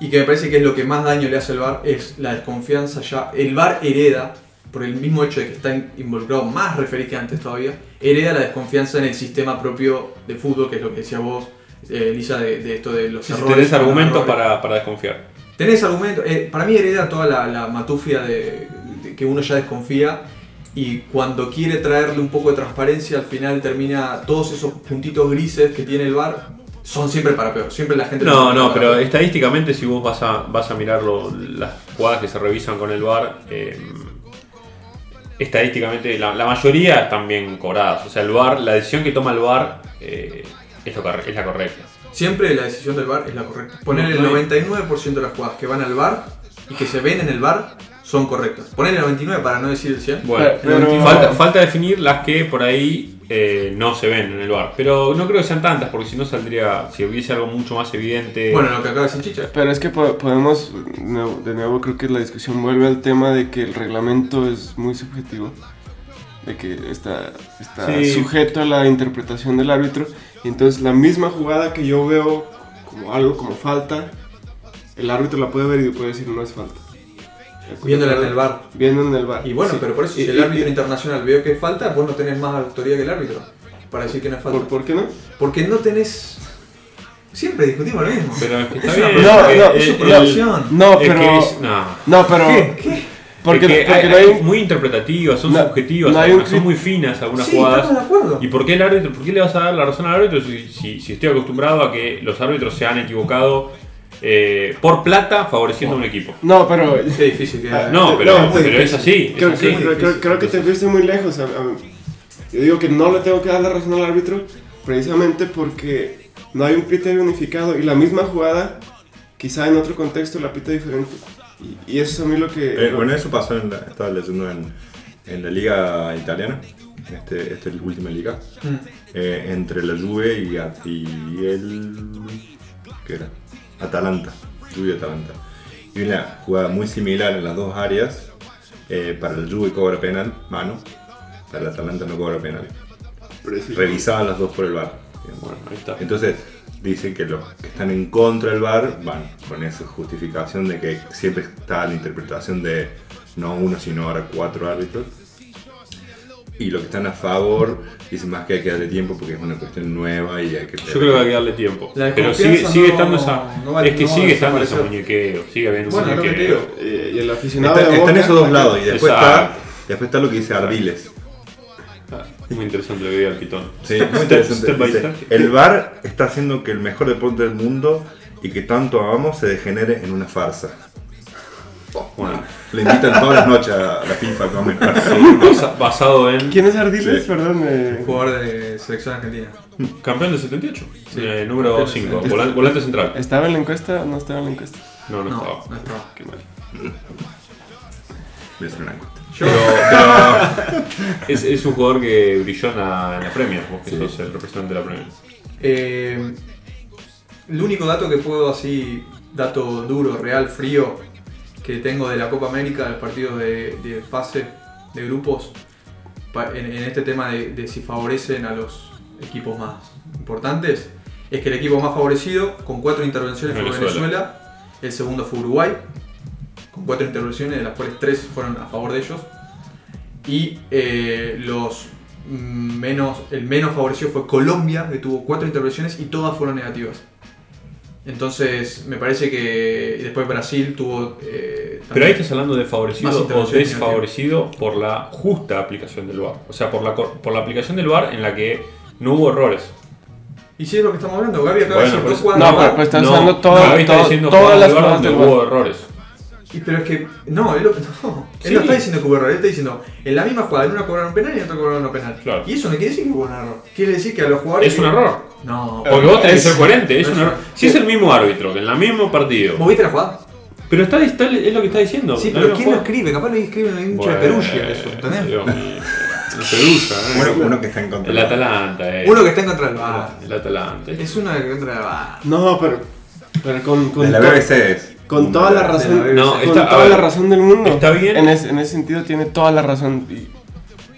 y que me parece que es lo que más daño le hace al VAR es la desconfianza ya. El VAR hereda, por el mismo hecho de que está in- involucrado más referí que antes todavía, hereda la desconfianza en el sistema propio de fútbol, que es lo que decía vos, eh, Lisa, de, de esto de los Si errores. tenés argumentos para, para desconfiar. Tenés argumentos. eh, para mí hereda toda la, la matufia de, de que uno ya desconfía y cuando quiere traerle un poco de transparencia al final termina todos esos puntitos grises que tiene el bar son siempre para peor. Siempre la gente... No, no, pero peor. estadísticamente si vos vas a, vas a mirar las jugadas que se revisan con el VAR, eh, estadísticamente la, la mayoría están bien cobradas. O sea, el VAR, la decisión que toma el VAR eh, es, lo corre- es la correcta. Siempre la decisión del bar es la correcta. Poner el No, no 99% de las jugadas que van al bar y que se ven en el bar son correctas. Poner el 99 para no decir el 100. Bueno, Pero- pero- falta, falta definir las que por ahí eh, no se ven en el bar. Pero no creo que sean tantas, porque si no saldría, si hubiese algo mucho más evidente. Bueno, lo que acaba de decir Chicha. Pero es que po- podemos, de nuevo creo que la discusión vuelve al tema de que el reglamento es muy subjetivo, de que está, está Sí. sujeto a la interpretación del árbitro, y entonces la misma jugada que yo veo como algo como falta, el árbitro la puede ver y puede decir no es falta. Viéndola en el bar. Viendo en el bar. Y bueno, Sí. pero por eso, si Y- el y- árbitro y- internacional veo que falta, vos no tenés más autoridad que el árbitro para decir que no es falta. ¿por, por qué no? Porque no tenés. Siempre discutimos lo mismo. Pero es que está Es una bien. No, es no, su producción. No, pero... es- no. No, pero... ¿Qué? ¿Qué? Porque, Es que porque hay- no hay hay un- muy interpretativas, son no- subjetivas, no hay algunas, un son muy finas algunas Sí, jugadas. estamos de acuerdo. ¿Y por qué, el árbitro, por qué le vas a dar la razón al árbitro si, si- si estoy acostumbrado a que los árbitros se han equivocado eh, por plata favoreciendo a un equipo? No, pero... Qué difícil que Ah, No, No, pero, muy pero es así. es Creo, así. creo- creo- creo- que te fuiste muy lejos. a- a- yo digo que no le tengo que dar la razón al árbitro precisamente porque no hay un criterio unificado y la misma jugada, quizá en otro contexto, la pita diferente. Y, y eso es a mí lo que... Eh, bueno, eso pasó en la, estaba leyendo en, en la liga italiana, este, esta es la última liga, Mm. eh, entre la Juve y, y el... ¿qué era? Atalanta, Juve y Atalanta. Y una jugada muy similar en las dos áreas, eh, para el Juve cobra penal, mano, para el Atalanta no cobra penal. Revisaban las dos por el VAR. digamos. Bueno, ahí está. Entonces dicen que los que están en contra del VAR van con esa justificación de que siempre está la interpretación de no uno sino ahora cuatro árbitros. Y los que están a favor dicen más que hay que darle tiempo porque es una cuestión nueva y hay que... Yo creo que hay que darle tiempo. La Pero sigue, sigue no- estando esa. no va- es que no sigue estando ese muñequeo. Sigue habiendo Bueno, muñequeo. digo. Eh, y el aficionado Está, de están esos dos lados y después está, después está lo que dice Ardiles. Ah, muy interesante lo que diga el pitón. Sí, muy interesante. Dice, el VAR está haciendo que el mejor deporte del mundo y que tanto amamos se degenere en una farsa. Bueno, Le invitan todas las noches a la FIFA a comer. basa- basado en ¿Quién es Ardiles? Sí. Perdón. eh, Jugador de selección argentina. campeón del 78, Sí. eh, número Campeón 5, del volante, volante central. ¿Estaba en la encuesta o no estaba en la encuesta? No, no, No, estaba. no estaba. Qué mal. Voy a hacer una encuesta. Yo, Pero, pero es, es un jugador que brilló en la, en la Premier, vos que sos el representante de la Premier. eh, el único dato que puedo así, dato duro, real, frío, que tengo de la Copa América, de los partidos de, de fase, de grupos, en, en este tema de, de si favorecen a los equipos más importantes, es que el equipo más favorecido, con cuatro intervenciones, fue Venezuela. El segundo fue Uruguay, con cuatro intervenciones, de las cuales tres fueron a favor de ellos, y eh, los menos, el menos favorecido fue Colombia, que tuvo cuatro intervenciones y todas fueron negativas. Entonces, me parece que y después Brasil tuvo. eh, Pero ahí estás hablando de favorecido o desfavorecido por la justa aplicación del VAR. O sea, por la, por la aplicación del VAR en la que no hubo errores. Y si es lo que estamos hablando, Gaby acaba Bueno, de decir dos No, pero pues estás No, usando todo, Gaby está todo- diciendo todas las jugadas donde hubo errores. y pero es que. No, él, lo- no, él Sí. no está diciendo que hubo error, él está diciendo en la misma jugada en una cobraron penal y en otra cobraron no penal. Claro. Y eso no quiere decir que hubo un error. Quiere decir que a los jugadores. Es un error. No. Porque vos tenés que Es- ser coherente, es no un error. Si es el mismo árbitro, que en el mismo partido. ¿Vos viste la jugada? Pero está, está- es lo que está diciendo. Sí, pero ¿quién lo escribe? Capaz lo escribe un hincha de Perugia eso, ¿entendés? Mío. El Perugia, ¿eh? Uno, uno que está en contra. El Atalanta, eh. Uno que está en contra del VAR. El Atalanta. Es uno que está en contra del VAR. No, pero, pero con, con, De la BBC es. con toda la razón, No, con está- toda ver, la razón del mundo. está bien. En ese, en ese sentido tiene toda la razón y-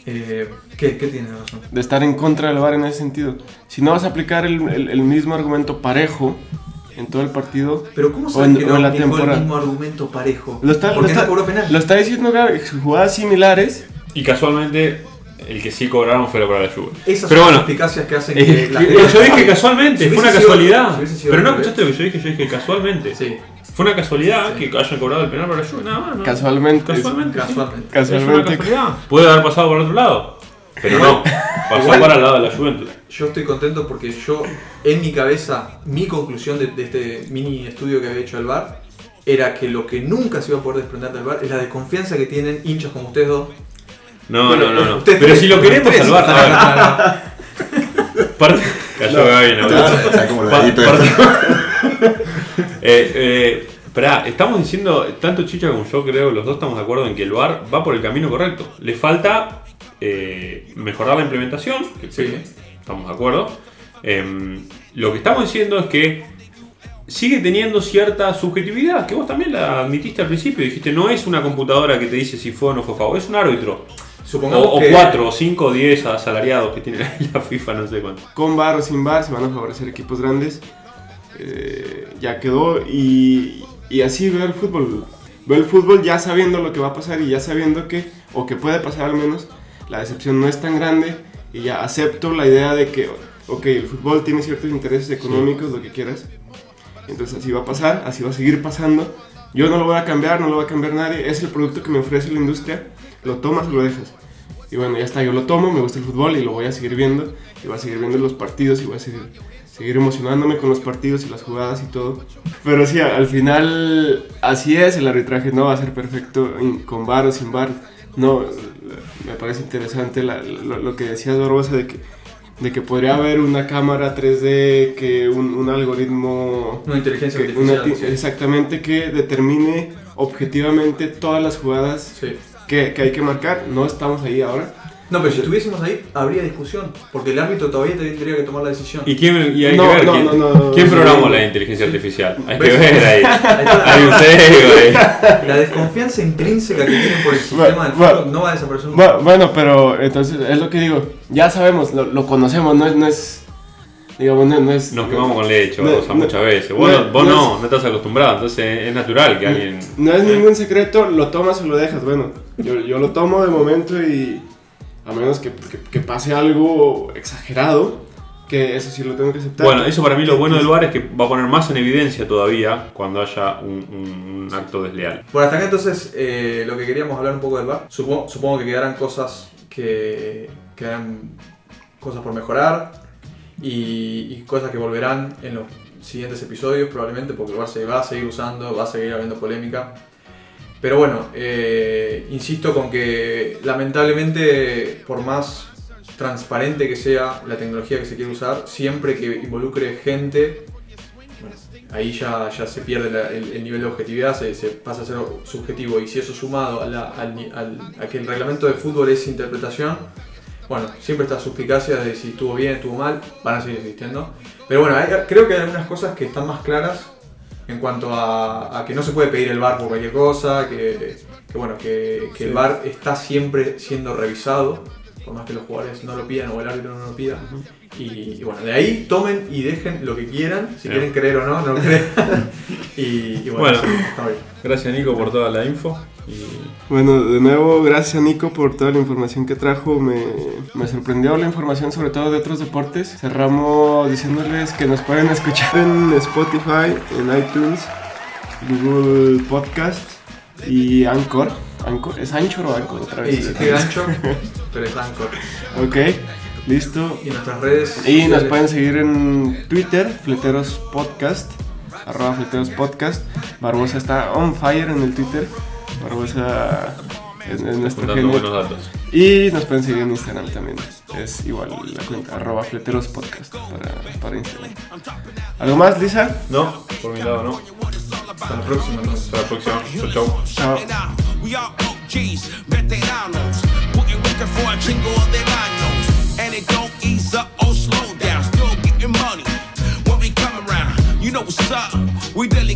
Eh, ¿qué, ¿Qué tiene razón? de estar en contra del VAR en ese sentido. Si no vas a aplicar el, el- el mismo argumento parejo en todo el partido, Pero ¿cómo O sabes en- que o no en la aplicó el temporada. mismo argumento parejo? lo está, lo está, no cobró penal. lo está diciendo Gaby, jugadas similares. Y casualmente, el que sí cobraron fue para la Juve. Esas Pero son bueno, las eficacias que hacen Eh, que la yo dije casualmente, fue una casualidad. Pero no escuchaste lo que yo dije, yo dije casualmente. Sí, Fue una casualidad que hayan cobrado el penal para la Juve, nada más. ¿no? Casualmente. Casualmente. sí. casualmente. Es Casualmente. una casualidad. Puede haber pasado por el otro lado. Pero no, pasó para el lado de la Juventus. Yo estoy contento porque yo, en mi cabeza, mi conclusión de, de este mini estudio que había hecho el VAR era que lo que nunca se iba a poder desprender del VAR es la desconfianza que tienen hinchas como ustedes dos. No, Bueno, no, no, no. Pero tres, si lo queremos salvar. parte- Cayó Gaby, no. Eh, eh, Esperá, estamos diciendo, tanto Chicha como yo creo, los dos estamos de acuerdo en que el VAR va por el camino correcto. Le falta eh, mejorar la implementación, que Sí. Estamos de acuerdo. Em, lo que estamos diciendo es que sigue teniendo cierta subjetividad, que vos también la admitiste al principio, dijiste, no es una computadora que te dice si fue o no fue favor, es un árbitro. Supongamos O, o que- cuatro, o cinco, o diez asalariados que tiene la FIFA, no sé cuánto. Con bar o sin bar se van a favorecer equipos grandes. Eh, ya quedó y, y así veo el fútbol. Veo el fútbol ya sabiendo lo que va a pasar y ya sabiendo que, o que puede pasar al menos, la decepción no es tan grande y ya acepto la idea de que, ok, el fútbol tiene ciertos intereses económicos, lo que quieras. Entonces así va a pasar, así va a seguir pasando. Yo no lo voy a cambiar, no lo va a cambiar nadie. Es el producto que me ofrece la industria. Lo tomas o lo dejas. Y bueno, ya está, yo lo tomo, me gusta el fútbol y lo voy a seguir viendo. Y voy a seguir viendo los partidos y voy a seguir, seguir emocionándome con los partidos y las jugadas y todo. Pero sí, al final así es, el arbitraje no va a ser perfecto con bar o sin bar. No, me parece interesante la- lo, lo que decías Barbosa de que, de que podría haber una cámara 3D, que un, un algoritmo Una inteligencia que artificial. sí. exactamente que determine objetivamente todas las jugadas Sí. que, que hay que marcar. No estamos ahí ahora. No, pero si estuviésemos ahí, habría discusión. Porque el árbitro todavía tendría que tomar la decisión. ¿Y, quién, y hay No, que ver no, quién, no, no, quién no, programó no. la inteligencia artificial. Hay que ver ahí. Hay un sesgo ahí. La desconfianza intrínseca que tienen por el sistema del bueno. fútbol no va a desaparecer nunca. Bu- Bueno, pero entonces es lo que digo. Ya sabemos, lo, lo conocemos, no es, no es. Digamos, no, no es. Nos quemamos con leche, No, Barbosa, no, muchas veces. Vos, no, no, vos no no, no estás acostumbrado, entonces es natural que alguien. No es ningún secreto, lo tomas o lo dejas. Bueno, yo, yo lo tomo de momento y. A menos que, que- que pase algo exagerado, que eso sí lo tengo que aceptar. Bueno, eso para mí lo bueno del VAR es que va a poner más en evidencia todavía cuando haya un, un- un acto desleal. Bueno, hasta acá entonces eh, lo que queríamos hablar un poco del VAR. Supongo, supongo que quedarán cosas que quedarán cosas por mejorar y, y cosas que volverán en los siguientes episodios probablemente porque el VAR se va a seguir usando, va a seguir habiendo polémica. Pero bueno, eh, insisto con que lamentablemente por más transparente que sea la tecnología que se quiere usar, siempre que involucre gente, ahí ya, ya se pierde el, el nivel de objetividad, se, pasa a ser subjetivo. Y si eso sumado a, la- al que el reglamento de fútbol es interpretación, bueno, siempre está suspicacia de si estuvo bien, estuvo mal, van a seguir existiendo. Pero bueno, creo que hay algunas cosas que están más claras en cuanto a, a que no se puede pedir el VAR por cualquier cosa, que, que bueno, que, que el. VAR está siempre siendo revisado, por más que los jugadores no lo pidan o el árbitro no lo pida. Y, y bueno, de ahí tomen y dejen lo que quieran, si quieren creer o no, no crean. y, y bueno, Bueno. sí, está bien. Gracias Nico por toda la info. Y Bueno, de nuevo, gracias a Nico por toda la información que trajo. Me, me sorprendió la información, sobre todo de otros deportes. Cerramos diciéndoles que nos pueden escuchar en Spotify, en iTunes, Google Podcast y Anchor. Anchor ¿Es Anchor o Anchor otra vez? se queda ancho, pero es Anchor. Ok, listo. Y nuestras redes. Y nos sociales. pueden seguir en Twitter, Fleteros Podcast, arroba Fleteros Podcast. Barbosa está on fire en el Twitter. Barbosa es, es nuestro genio. buenos datos. Y nos pueden seguir en Instagram también. Es igual la cuenta, arroba Fleteros Podcast para, para Instagram. ¿Algo más, Lisa? No, por mi lado no. Hasta la próxima. Hasta la próxima. Chau, chau. Chao. We are OGs, veteranos, putting working for a chingo de años. And it don't ease up or slow down, still getting money when we come around. You know what's up, we deadly